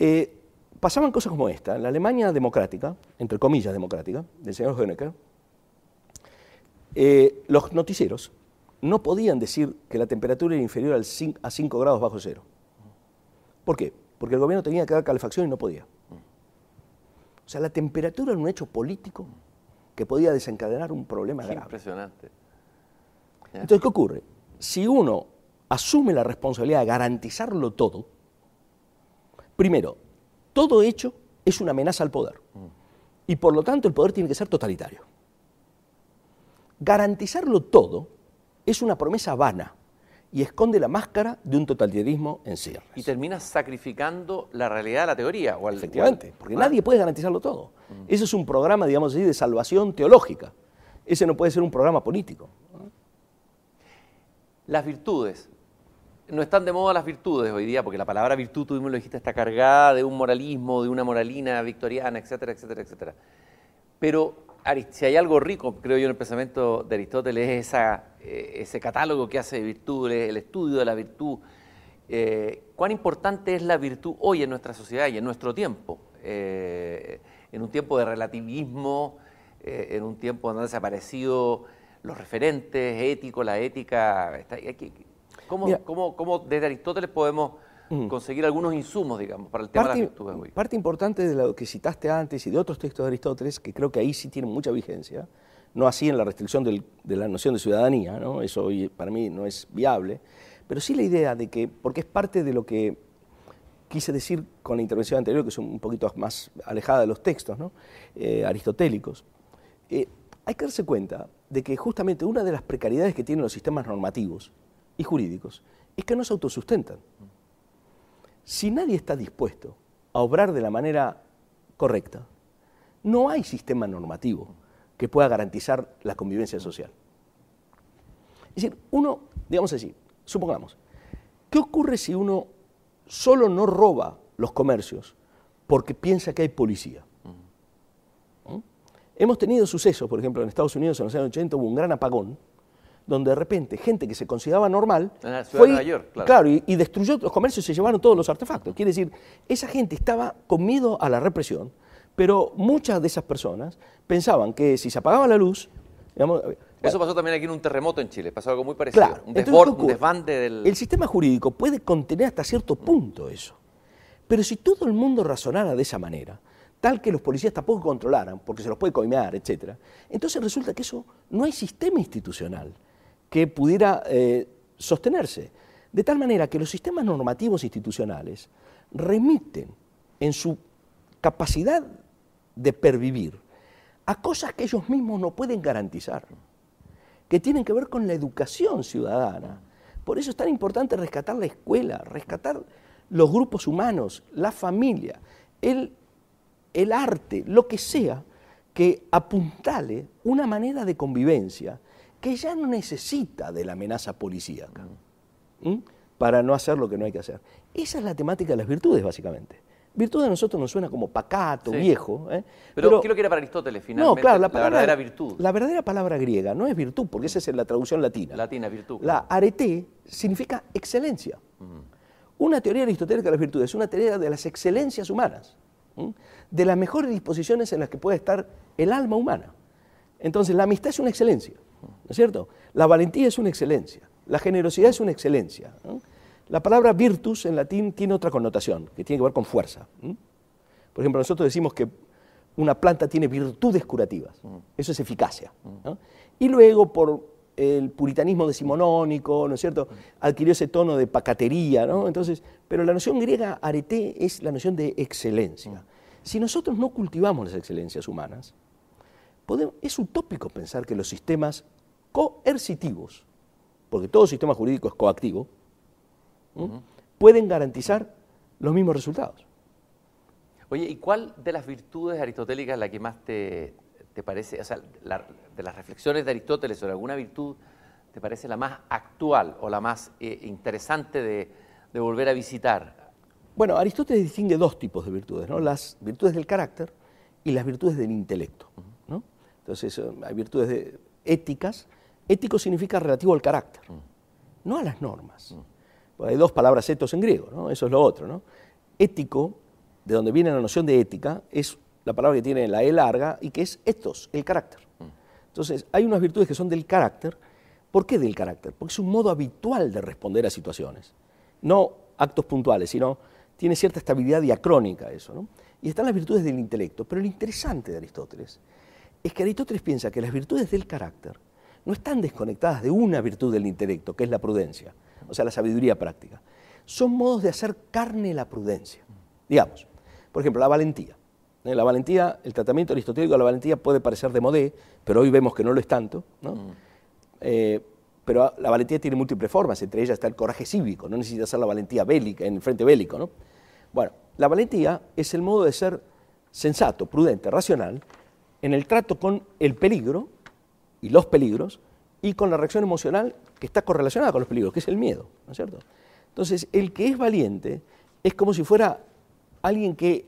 Eh, pasaban cosas como esta. En la Alemania democrática, entre comillas democrática, del señor Honecker, eh, los noticieros no podían decir que la temperatura era inferior al a 5 grados bajo cero. ¿Por qué? Porque el gobierno tenía que dar calefacción y no podía. O sea, la temperatura era un hecho político que podía desencadenar un problema grave. Impresionante. Entonces, ¿qué ocurre? Si uno asume la responsabilidad de garantizarlo todo, primero, todo hecho es una amenaza al poder. Y por lo tanto el poder tiene que ser totalitario. Garantizarlo todo es una promesa vana, y esconde la máscara de un totalitarismo en ciernes. Y terminas sacrificando la realidad de la teoría. O al, Efectivamente, porque nadie puede garantizarlo todo. Eso es un programa, digamos así, de salvación teológica. Ese no puede ser un programa político. Las virtudes. No están de moda las virtudes hoy día, porque la palabra virtud, tú mismo lo dijiste, está cargada de un moralismo, de una moralina victoriana, etcétera, etcétera, etcétera. Pero si hay algo rico, creo yo, en el pensamiento de Aristóteles, es esa, eh, ese catálogo que hace de virtudes, el estudio de la virtud. Eh, ¿Cuán importante es la virtud hoy en nuestra sociedad y en nuestro tiempo? Eh, en un tiempo de relativismo, en un tiempo donde han desaparecido los referentes éticos, la ética. Está, ¿cómo, cómo, cómo desde Aristóteles podemos conseguir algunos insumos, digamos, para el tema parte, de las virtudes hoy. Parte importante de lo que citaste antes y de otros textos de Aristóteles, que creo que ahí sí tienen mucha vigencia, no así en la restricción del, de la noción de ciudadanía, ¿no? eso hoy para mí no es viable, pero sí la idea de que, porque es parte de lo que quise decir con la intervención anterior, que es un poquito más alejada de los textos ¿no? eh, aristotélicos, eh, hay que darse cuenta de que justamente una de las precariedades que tienen los sistemas normativos y jurídicos es que no se autosustentan. Si nadie está dispuesto a obrar de la manera correcta, no hay sistema normativo que pueda garantizar la convivencia social. Es decir, uno, digamos así, supongamos, ¿qué ocurre si uno solo no roba los comercios porque piensa que hay policía? ¿Mm? Hemos tenido sucesos, por ejemplo, en Estados Unidos en los años 80 hubo un gran apagón, donde de repente gente que se consideraba normal fue, claro, y, destruyó los comercios y se llevaron todos los artefactos. Quiere decir, esa gente estaba con miedo a la represión, pero muchas de esas personas pensaban que si se apagaba la luz, eso pasó también aquí en un terremoto en Chile, pasó algo muy parecido. Claro. Un, desborde del... El sistema jurídico puede contener hasta cierto punto eso. Pero si todo el mundo razonara de esa manera, tal que los policías tampoco controlaran, porque se los puede coimear, etc., entonces resulta que eso no hay sistema institucional que pudiera eh, sostenerse. De tal manera que los sistemas normativos institucionales remiten en su capacidad de pervivir a cosas que ellos mismos no pueden garantizar, que tienen que ver con la educación ciudadana. Por eso es tan importante rescatar la escuela, rescatar los grupos humanos, la familia, el, el arte, lo que sea, que apuntale una manera de convivencia que ya no necesita de la amenaza policíaca para no hacer lo que no hay que hacer. Esa es la temática de las virtudes, básicamente. Virtud a nosotros nos suena como pacato, viejo. ¿eh? Pero, ¿qué lo que era para Aristóteles finalmente? No, claro, la, verdadera virtud. La verdadera palabra griega no es virtud, porque esa es la traducción latina. Latina, virtud. La arete significa excelencia. Una teoría aristotélica de las virtudes es una teoría de las excelencias humanas, de las mejores disposiciones en las que puede estar el alma humana. Entonces, la amistad es una excelencia. ¿No es cierto? La valentía es una excelencia, la generosidad es una excelencia. La palabra virtus en latín tiene otra connotación, que tiene que ver con fuerza. Por ejemplo, nosotros decimos que una planta tiene virtudes curativas, eso es eficacia. Y luego, por el puritanismo decimonónico, ¿no es cierto?, adquirió ese tono de pacatería, ¿no? Entonces, pero la noción griega arete es la noción de excelencia. Si nosotros no cultivamos las excelencias humanas, es utópico pensar que los sistemas coercitivos, porque todo sistema jurídico es coactivo, pueden garantizar los mismos resultados. Oye, ¿y cuál de las virtudes aristotélicas la que más te, parece, o sea, de las reflexiones de Aristóteles sobre alguna virtud, te parece la más actual o la más eh, interesante de, volver a visitar? Bueno, Aristóteles distingue dos tipos de virtudes, ¿no? las virtudes del carácter y las virtudes del intelecto. Entonces, eh, hay virtudes éticas. Ético significa relativo al carácter, mm. no a las normas. Mm. Hay dos palabras etos en griego, ¿no? eso es lo otro. ¿no? Ético, de donde viene la noción de ética, es la palabra que tiene la E larga y que es etos, el carácter. Mm. Entonces, hay unas virtudes que son del carácter. ¿Por qué del carácter? Porque es un modo habitual de responder a situaciones. No actos puntuales, sino tiene cierta estabilidad diacrónica eso. ¿no? Y están las virtudes del intelecto. Pero lo interesante de Aristóteles es que Aristóteles piensa que las virtudes del carácter no están desconectadas de una virtud del intelecto, que es la prudencia, o sea, la sabiduría práctica. Son modos de hacer carne la prudencia. Digamos, por ejemplo, la valentía. ¿Eh? La valentía, el tratamiento aristotélico de la valentía puede parecer de modé, pero hoy vemos que no lo es tanto. Mm. Eh, pero la valentía tiene múltiples formas, entre ellas está el coraje cívico, no necesita ser la valentía bélica, en el frente bélico. ¿no? Bueno, la valentía es el modo de ser sensato, prudente, racional, en el trato con el peligro y los peligros y con la reacción emocional que está correlacionada con los peligros, que es el miedo, ¿no es cierto? Entonces, el que es valiente es como si fuera alguien que,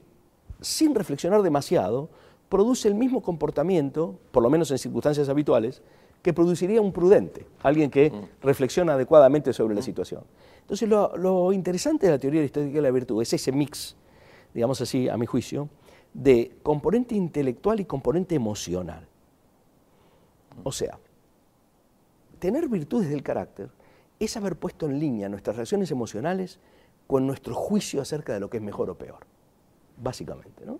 sin reflexionar demasiado, produce el mismo comportamiento, por lo menos en circunstancias habituales, que produciría un prudente, alguien que mm. reflexiona adecuadamente sobre la mm. situación. Entonces, lo, interesante de la teoría aristótica de la virtud es ese mix, digamos así, a mi juicio, de componente intelectual y componente emocional. O sea, tener virtudes del carácter es haber puesto en línea nuestras reacciones emocionales con nuestro juicio acerca de lo que es mejor o peor, básicamente. ¿no?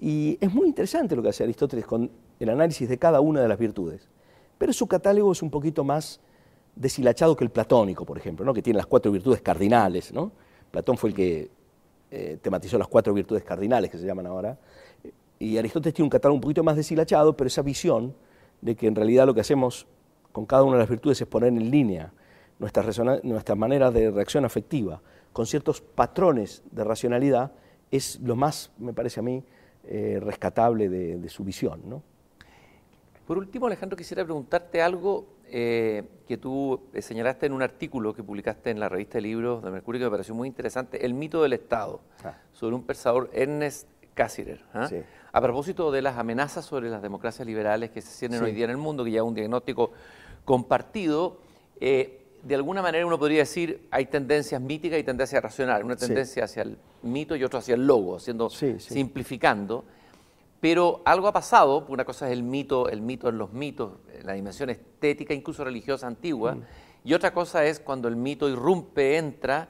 Y es muy interesante lo que hace Aristóteles con el análisis de cada una de las virtudes pero su catálogo es un poquito más deshilachado que el platónico, por ejemplo, ¿no? que tiene las cuatro virtudes cardinales. ¿no? Platón fue el que eh, tematizó las cuatro virtudes cardinales que se llaman ahora. Y Aristóteles tiene un catálogo un poquito más deshilachado, pero esa visión de que en realidad lo que hacemos con cada una de las virtudes es poner en línea nuestras, nuestras maneras de reacción afectiva con ciertos patrones de racionalidad, es lo más, me parece a mí, eh, rescatable de, de su visión. ¿no? Por último, Alejandro, quisiera preguntarte algo eh, que tú señalaste en un artículo que publicaste en la revista de libros de Mercurio que me pareció muy interesante, El mito del Estado, ah. sobre un pensador Ernest Cassirer. ¿ah? A propósito de las amenazas sobre las democracias liberales que se sienten hoy día en el mundo, que ya es un diagnóstico compartido, eh, de alguna manera uno podría decir hay tendencias míticas y tendencias racionales, una tendencia hacia el mito y otra hacia el logo, haciendo, simplificando. Pero algo ha pasado, una cosa es el mito, el mito en los mitos, la dimensión estética, incluso religiosa antigua, mm. y otra cosa es cuando el mito irrumpe, entra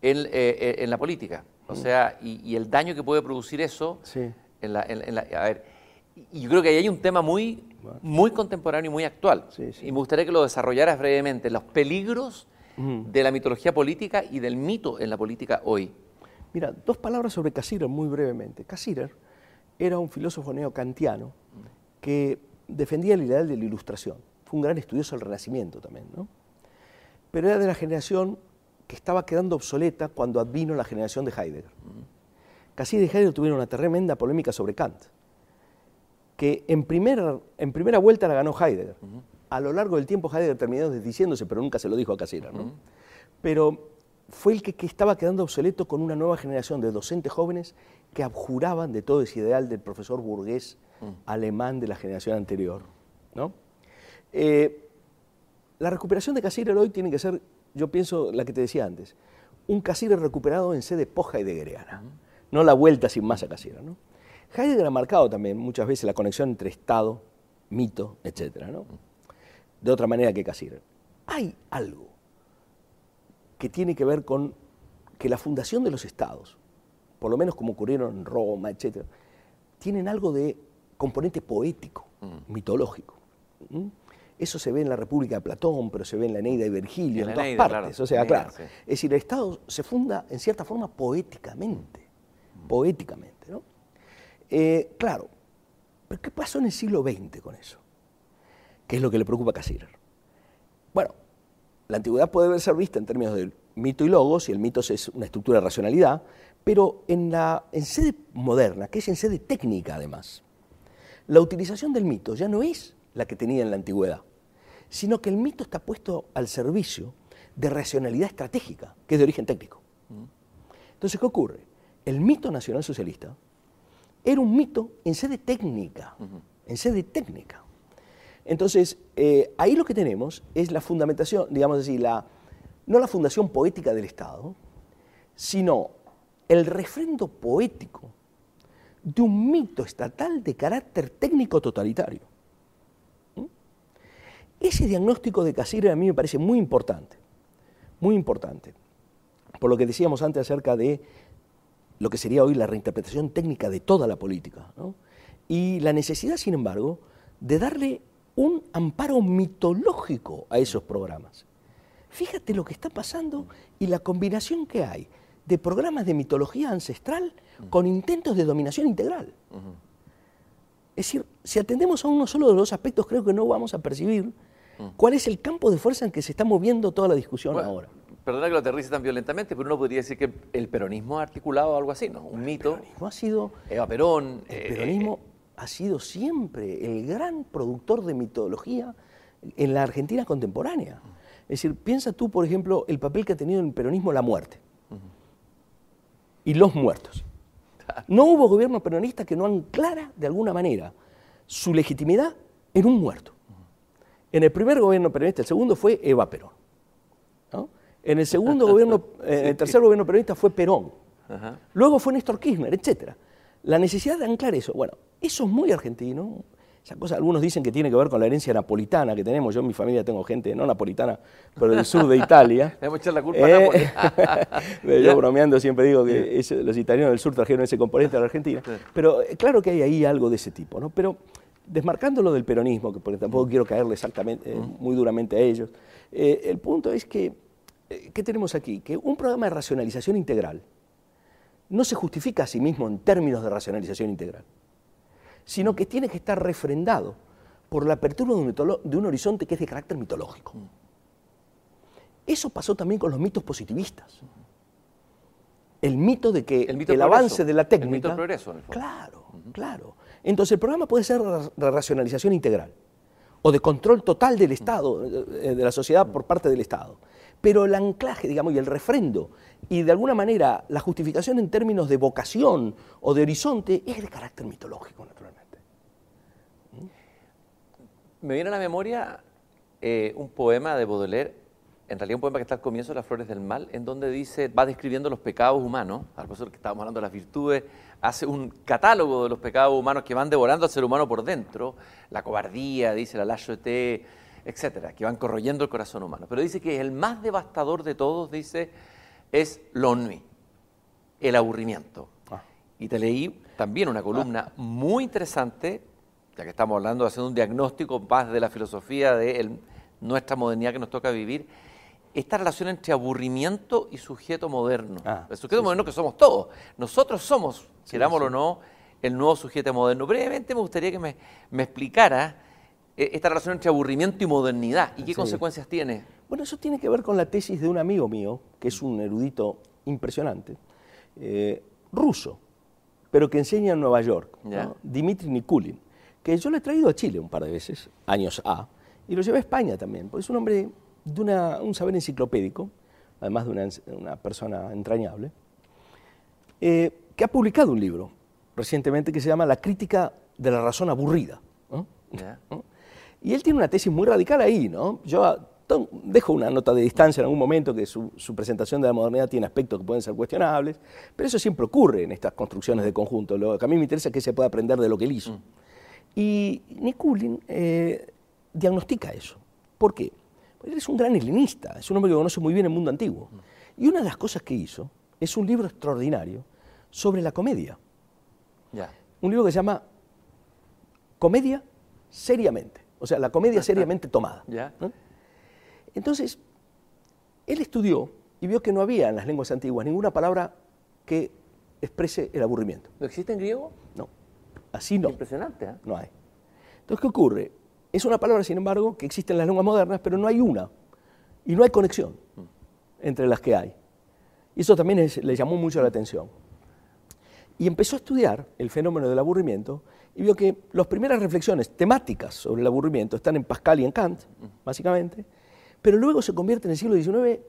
en, eh, eh, la política. O mm. sea, y, el daño que puede producir eso en, la, A ver, y yo creo que ahí hay un tema muy, muy contemporáneo y muy actual. y me gustaría que lo desarrollaras brevemente, los peligros de la mitología política y del mito en la política hoy. Mira, dos palabras sobre Cassirer muy brevemente. Cassirer era un filósofo neocantiano que defendía el ideal de la ilustración. Fue un gran estudioso del Renacimiento también, ¿no? Pero era de la generación que estaba quedando obsoleta cuando advino la generación de Heidegger. Casi de Heidegger tuvieron una tremenda polémica sobre Kant, que en primera, en primera vuelta la ganó Heidegger. A lo largo del tiempo Heidegger terminó desdiciéndose, pero nunca se lo dijo a Cassirer, ¿no? Pero fue el que, estaba quedando obsoleto con una nueva generación de docentes jóvenes que abjuraban de todo ese ideal del profesor burgués mm. alemán de la generación anterior. ¿no? Eh, la recuperación de Cassirer hoy tiene que ser, yo pienso, la que te decía antes, un Cassirer recuperado en sede post-heideggeriana, mm. no la vuelta sin más a Cassirer. ¿no? Heidegger ha marcado también muchas veces la conexión entre Estado, mito, etc. ¿no? Mm. De otra manera que Cassirer. Hay algo que tiene que ver con que la fundación de los estados, por lo menos como ocurrieron en Roma, etc., tienen algo de componente poético, mm. mitológico. Eso se ve en la República de Platón, pero se ve en la Eneida y Virgilio, en, todas partes. O sea, claro. Es decir, el Estado se funda en cierta forma poéticamente. Mm. Poéticamente, ¿no? Eh, claro, pero ¿qué pasó en el siglo XX con eso? ¿Qué es lo que le preocupa a Cassirer? Bueno, la antigüedad puede ser vista en términos de mito y logos, y el mito es una estructura de racionalidad, pero en, la, en sede moderna, que es en sede técnica además, la utilización del mito ya no es la que tenía en la antigüedad, sino que el mito está puesto al servicio de racionalidad estratégica, que es de origen técnico. Entonces, ¿qué ocurre? El mito nacional socialista era un mito en sede técnica, en sede técnica. Entonces, eh, ahí lo que tenemos es la fundamentación, digamos así, la, no la fundación poética del Estado, sino el refrendo poético de un mito estatal de carácter técnico totalitario. ¿Mm? Ese diagnóstico de Casir a mí me parece muy importante, muy importante, por lo que decíamos antes acerca de lo que sería hoy la reinterpretación técnica de toda la política, y la necesidad, sin embargo, de darle un amparo mitológico a esos programas. Fíjate lo que está pasando y la combinación que hay de programas de mitología ancestral con intentos de dominación integral. Es decir, si atendemos a uno solo de los aspectos, creo que no vamos a percibir ¿Cuál es el campo de fuerza en que se está moviendo toda la discusión ahora? Perdona que lo aterrice tan violentamente, pero uno podría decir que el peronismo ha articulado algo así, ¿no? Un mito. El peronismo ha sido. Eva Perón. El eh, peronismo ha sido siempre el gran productor de mitología en la Argentina contemporánea. Es decir, piensa tú, por ejemplo, el papel que ha tenido en el peronismo la muerte y los muertos. No hubo gobierno peronista que no anclara de alguna manera su legitimidad en un muerto. En el primer gobierno peronista, el segundo fue Eva Perón. En el segundo gobierno, en el tercer gobierno peronista fue Perón. Luego fue Néstor Kirchner, etc. La necesidad de anclar eso, bueno, eso es muy argentino, esa cosa, algunos dicen que tiene que ver con la herencia napolitana que tenemos. Yo en mi familia tengo gente no napolitana, pero del sur de Italia. Debemos echar la culpa a eh, Nápoles. Yo bromeando siempre digo que los italianos del sur trajeron ese componente a la Argentina. Pero eh, claro que hay ahí algo de ese tipo, ¿no? Pero desmarcándolo del peronismo, que porque tampoco quiero caerle exactamente, eh, muy duramente a ellos, el punto es que, ¿qué tenemos aquí? Que un programa de racionalización integral no se justifica a sí mismo en términos de racionalización integral sino que tiene que estar refrendado por la apertura de un, horizonte que es de carácter mitológico. Eso pasó también con los mitos positivistas. El mito de que el, avance de la técnica... El mito progreso, en Claro, claro. Entonces el programa puede ser de racionalización integral o de control total del Estado, eh, de la sociedad por parte del Estado. Pero el anclaje, digamos, y el refrendo, y de alguna manera la justificación en términos de vocación o de horizonte es de carácter mitológico, naturalmente. Me viene a la memoria eh, un poema de Baudelaire, en realidad un poema que está al comienzo de Las Flores del Mal, en donde dice, va describiendo los pecados humanos, al profesor que estábamos hablando de las virtudes, hace un catálogo de los pecados humanos que van devorando al ser humano por dentro, la cobardía, dice la lâcheté, etcétera, que van corroyendo el corazón humano. Pero dice que el más devastador de todos, dice, es l'ennui, el aburrimiento. Ah. Y te leí también una columna muy interesante ya que estamos hablando de hacer un diagnóstico más de la filosofía de nuestra modernidad que nos toca vivir, esta relación entre aburrimiento y sujeto moderno. Ah, el sujeto moderno que somos todos. Nosotros somos, querámoslo o no, el nuevo sujeto moderno. Brevemente me gustaría que me, explicara eh, esta relación entre aburrimiento y modernidad y qué consecuencias tiene. Bueno, eso tiene que ver con la tesis de un amigo mío, que es un erudito impresionante, eh, ruso, pero que enseña en Nueva York, Dimitri Nikulin que yo lo he traído a Chile un par de veces, años A, y lo llevé a España también, porque es un hombre de un saber enciclopédico, además de una, persona entrañable, eh, que ha publicado un libro recientemente que se llama La crítica de la razón aburrida. Y él tiene una tesis muy radical ahí, ¿no? Yo ah, dejo una nota de distancia en algún momento que su, presentación de la modernidad tiene aspectos que pueden ser cuestionables, pero eso siempre ocurre en estas construcciones de conjunto. Lo que a mí me interesa es que se pueda aprender de lo que él hizo. Mm. Y Nikulin eh, diagnostica eso. ¿Por qué? Porque él es un gran helenista, es un hombre que conoce muy bien el mundo antiguo. Y una de las cosas que hizo es un libro extraordinario sobre la comedia. Un libro que se llama Comedia seriamente, o sea, la comedia seriamente tomada. Entonces, él estudió y vio que no había en las lenguas antiguas ninguna palabra que exprese el aburrimiento. ¿No existe en griego? No. Así no. Impresionante. ¿eh? No hay. Entonces, ¿qué ocurre? Es una palabra, sin embargo, que existe en las lenguas modernas, pero no hay una. Y no hay conexión entre las que hay. Y eso también le llamó mucho la atención. Y empezó a estudiar el fenómeno del aburrimiento y vio que las primeras reflexiones temáticas sobre el aburrimiento están en Pascal y en Kant, básicamente, pero luego se convierte en el siglo XIX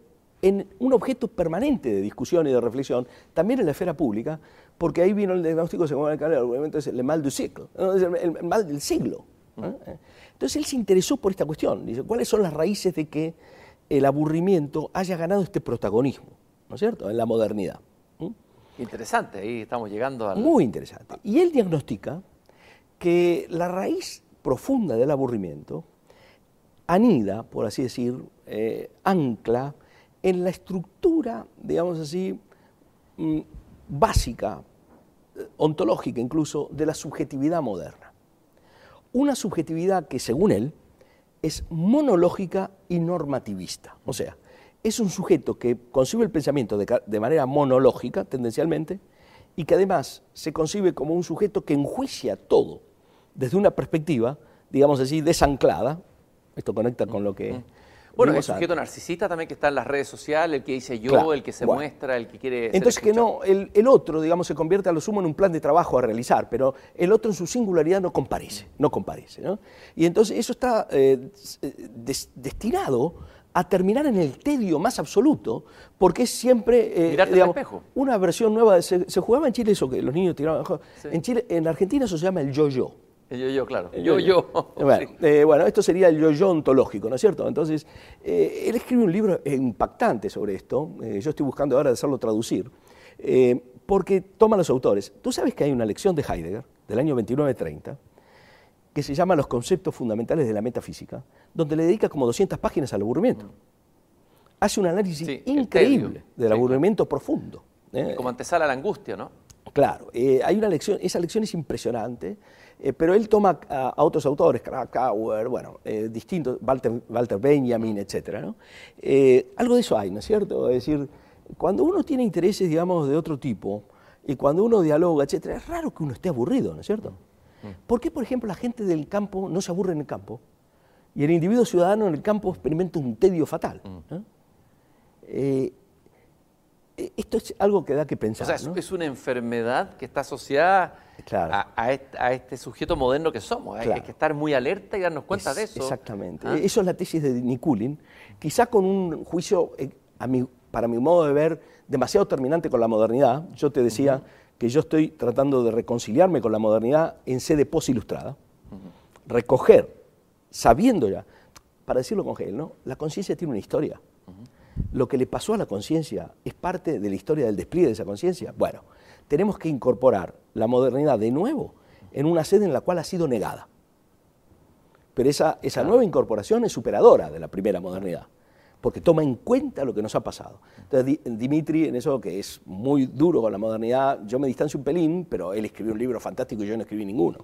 en un objeto permanente de discusión y de reflexión, también en la esfera pública, porque ahí vino el diagnóstico, según el obviamente es el mal del siglo, el, mal del siglo. Entonces él se interesó por esta cuestión, dice, ¿cuáles son las raíces de que el aburrimiento haya ganado este protagonismo, ¿no es cierto?, en la modernidad. Interesante, ahí estamos llegando a... Muy interesante. Y él diagnostica que la raíz profunda del aburrimiento anida, por así decir, eh, ancla en la estructura, digamos así, mm, básica, eh, ontológica incluso, de la subjetividad moderna. Una subjetividad que, según él, es monológica y normativista. O sea, es un sujeto que concibe el pensamiento de, manera monológica, tendencialmente, y que además se concibe como un sujeto que enjuicia todo desde una perspectiva, digamos así, desanclada, Esto conecta con lo que... Bueno, el sujeto antes. narcisista también que está en las redes sociales, el que dice yo, Claro, el que se bueno. muestra, el que quiere ser Entonces que no, el, el otro, digamos, se convierte a lo sumo en un plan de trabajo a realizar, pero el otro en su singularidad no comparece, no comparece. ¿no? Y entonces eso está eh, des- destinado a terminar en el tedio más absoluto, porque es siempre eh, al digamos, espejo. una versión nueva. de- se, se jugaba en Chile eso que los niños tiraban. Sí. En Chile, en Argentina eso se llama el yo-yo. El yo, yo, claro. El Yo, yo. Bueno, Sí. eh, bueno, esto sería el yo-yo ontológico, ¿no es cierto? Entonces, eh, él escribe un libro impactante sobre esto. eh, yo estoy buscando ahora hacerlo traducir, porque toma los autores. Tú sabes que hay una lección de Heidegger, del año 2930, que se llama Los conceptos fundamentales de la metafísica, donde le dedica como 200 páginas al aburrimiento. Hace un análisis Sí, increíble del Sí, aburrimiento profundo. Como antesala a la angustia, ¿no? Claro, hay una lección, esa lección es impresionante, eh, pero él toma a, a otros autores, Krakauer, bueno, eh, distintos, Walter, Walter Benjamin, ¿no? Eh, algo de eso hay, ¿no es cierto? Es decir, cuando uno tiene intereses, digamos, de otro tipo, y cuando uno dialoga, etcétera, es raro que uno esté aburrido, ¿no es cierto? ¿Por qué, por ejemplo, la gente del campo no se aburre en el campo? Y el individuo ciudadano en el campo experimenta un tedio fatal. ¿no? Eh, eh, esto es algo que da que O pensar. sea, es, ¿no? es una enfermedad que está asociada Claro. a, a este, a este sujeto moderno que somos. Hay- Hay, que estar muy alerta y darnos cuenta Es- de eso. Exactamente. ¿Ah? Eso es la tesis de Nikulin, quizá con un juicio, eh, a mi- para mi modo de ver, demasiado terminante con la modernidad. Yo te decía que yo estoy tratando de reconciliarme con la modernidad en sede posilustrada, recoger, sabiendo ya, para decirlo con Hegel, ¿no? la conciencia tiene una historia. Lo que le pasó a la conciencia es parte de la historia del despliegue de esa conciencia. Bueno, tenemos que incorporar la modernidad de nuevo en una sede en la cual ha sido negada. Pero esa, esa nueva incorporación es superadora de la primera modernidad, porque toma en cuenta lo que nos ha pasado. Entonces, Di- Dimitri, en eso que es muy duro con la modernidad, yo me distancio un pelín, pero él escribió un libro fantástico y yo no escribí ninguno.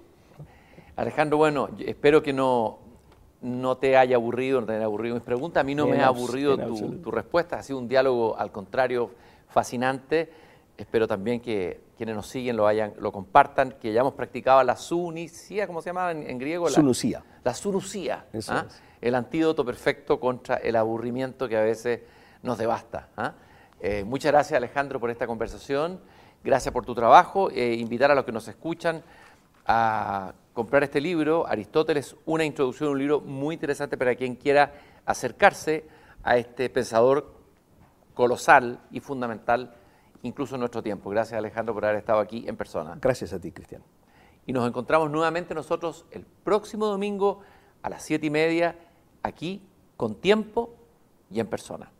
Alejandro, bueno, espero que no, no te haya aburrido, no te haya aburrido mis preguntas. A mí no me ha aburrido tu, respuesta. Ha sido un diálogo, al contrario, fascinante. Espero también que quienes nos siguen lo, hayan, lo compartan, que hayamos practicado la sunicía, ¿cómo se llama en, en griego? La- Sunucía. La sunucía. ¿ah? es. El antídoto perfecto contra el aburrimiento que a veces nos devasta. ¿ah? Eh, muchas gracias, Alejandro, por esta conversación. Gracias por tu trabajo. Eh, invitar a los que nos escuchan a comprar este libro, Aristóteles, una introducción, un libro muy interesante para quien quiera acercarse a este pensador colosal y fundamental, incluso en nuestro tiempo. Gracias, Alejandro, por haber estado aquí en persona. Gracias a ti, Cristian. Y nos encontramos nuevamente nosotros el próximo domingo a las siete y media, aquí, con tiempo y en persona.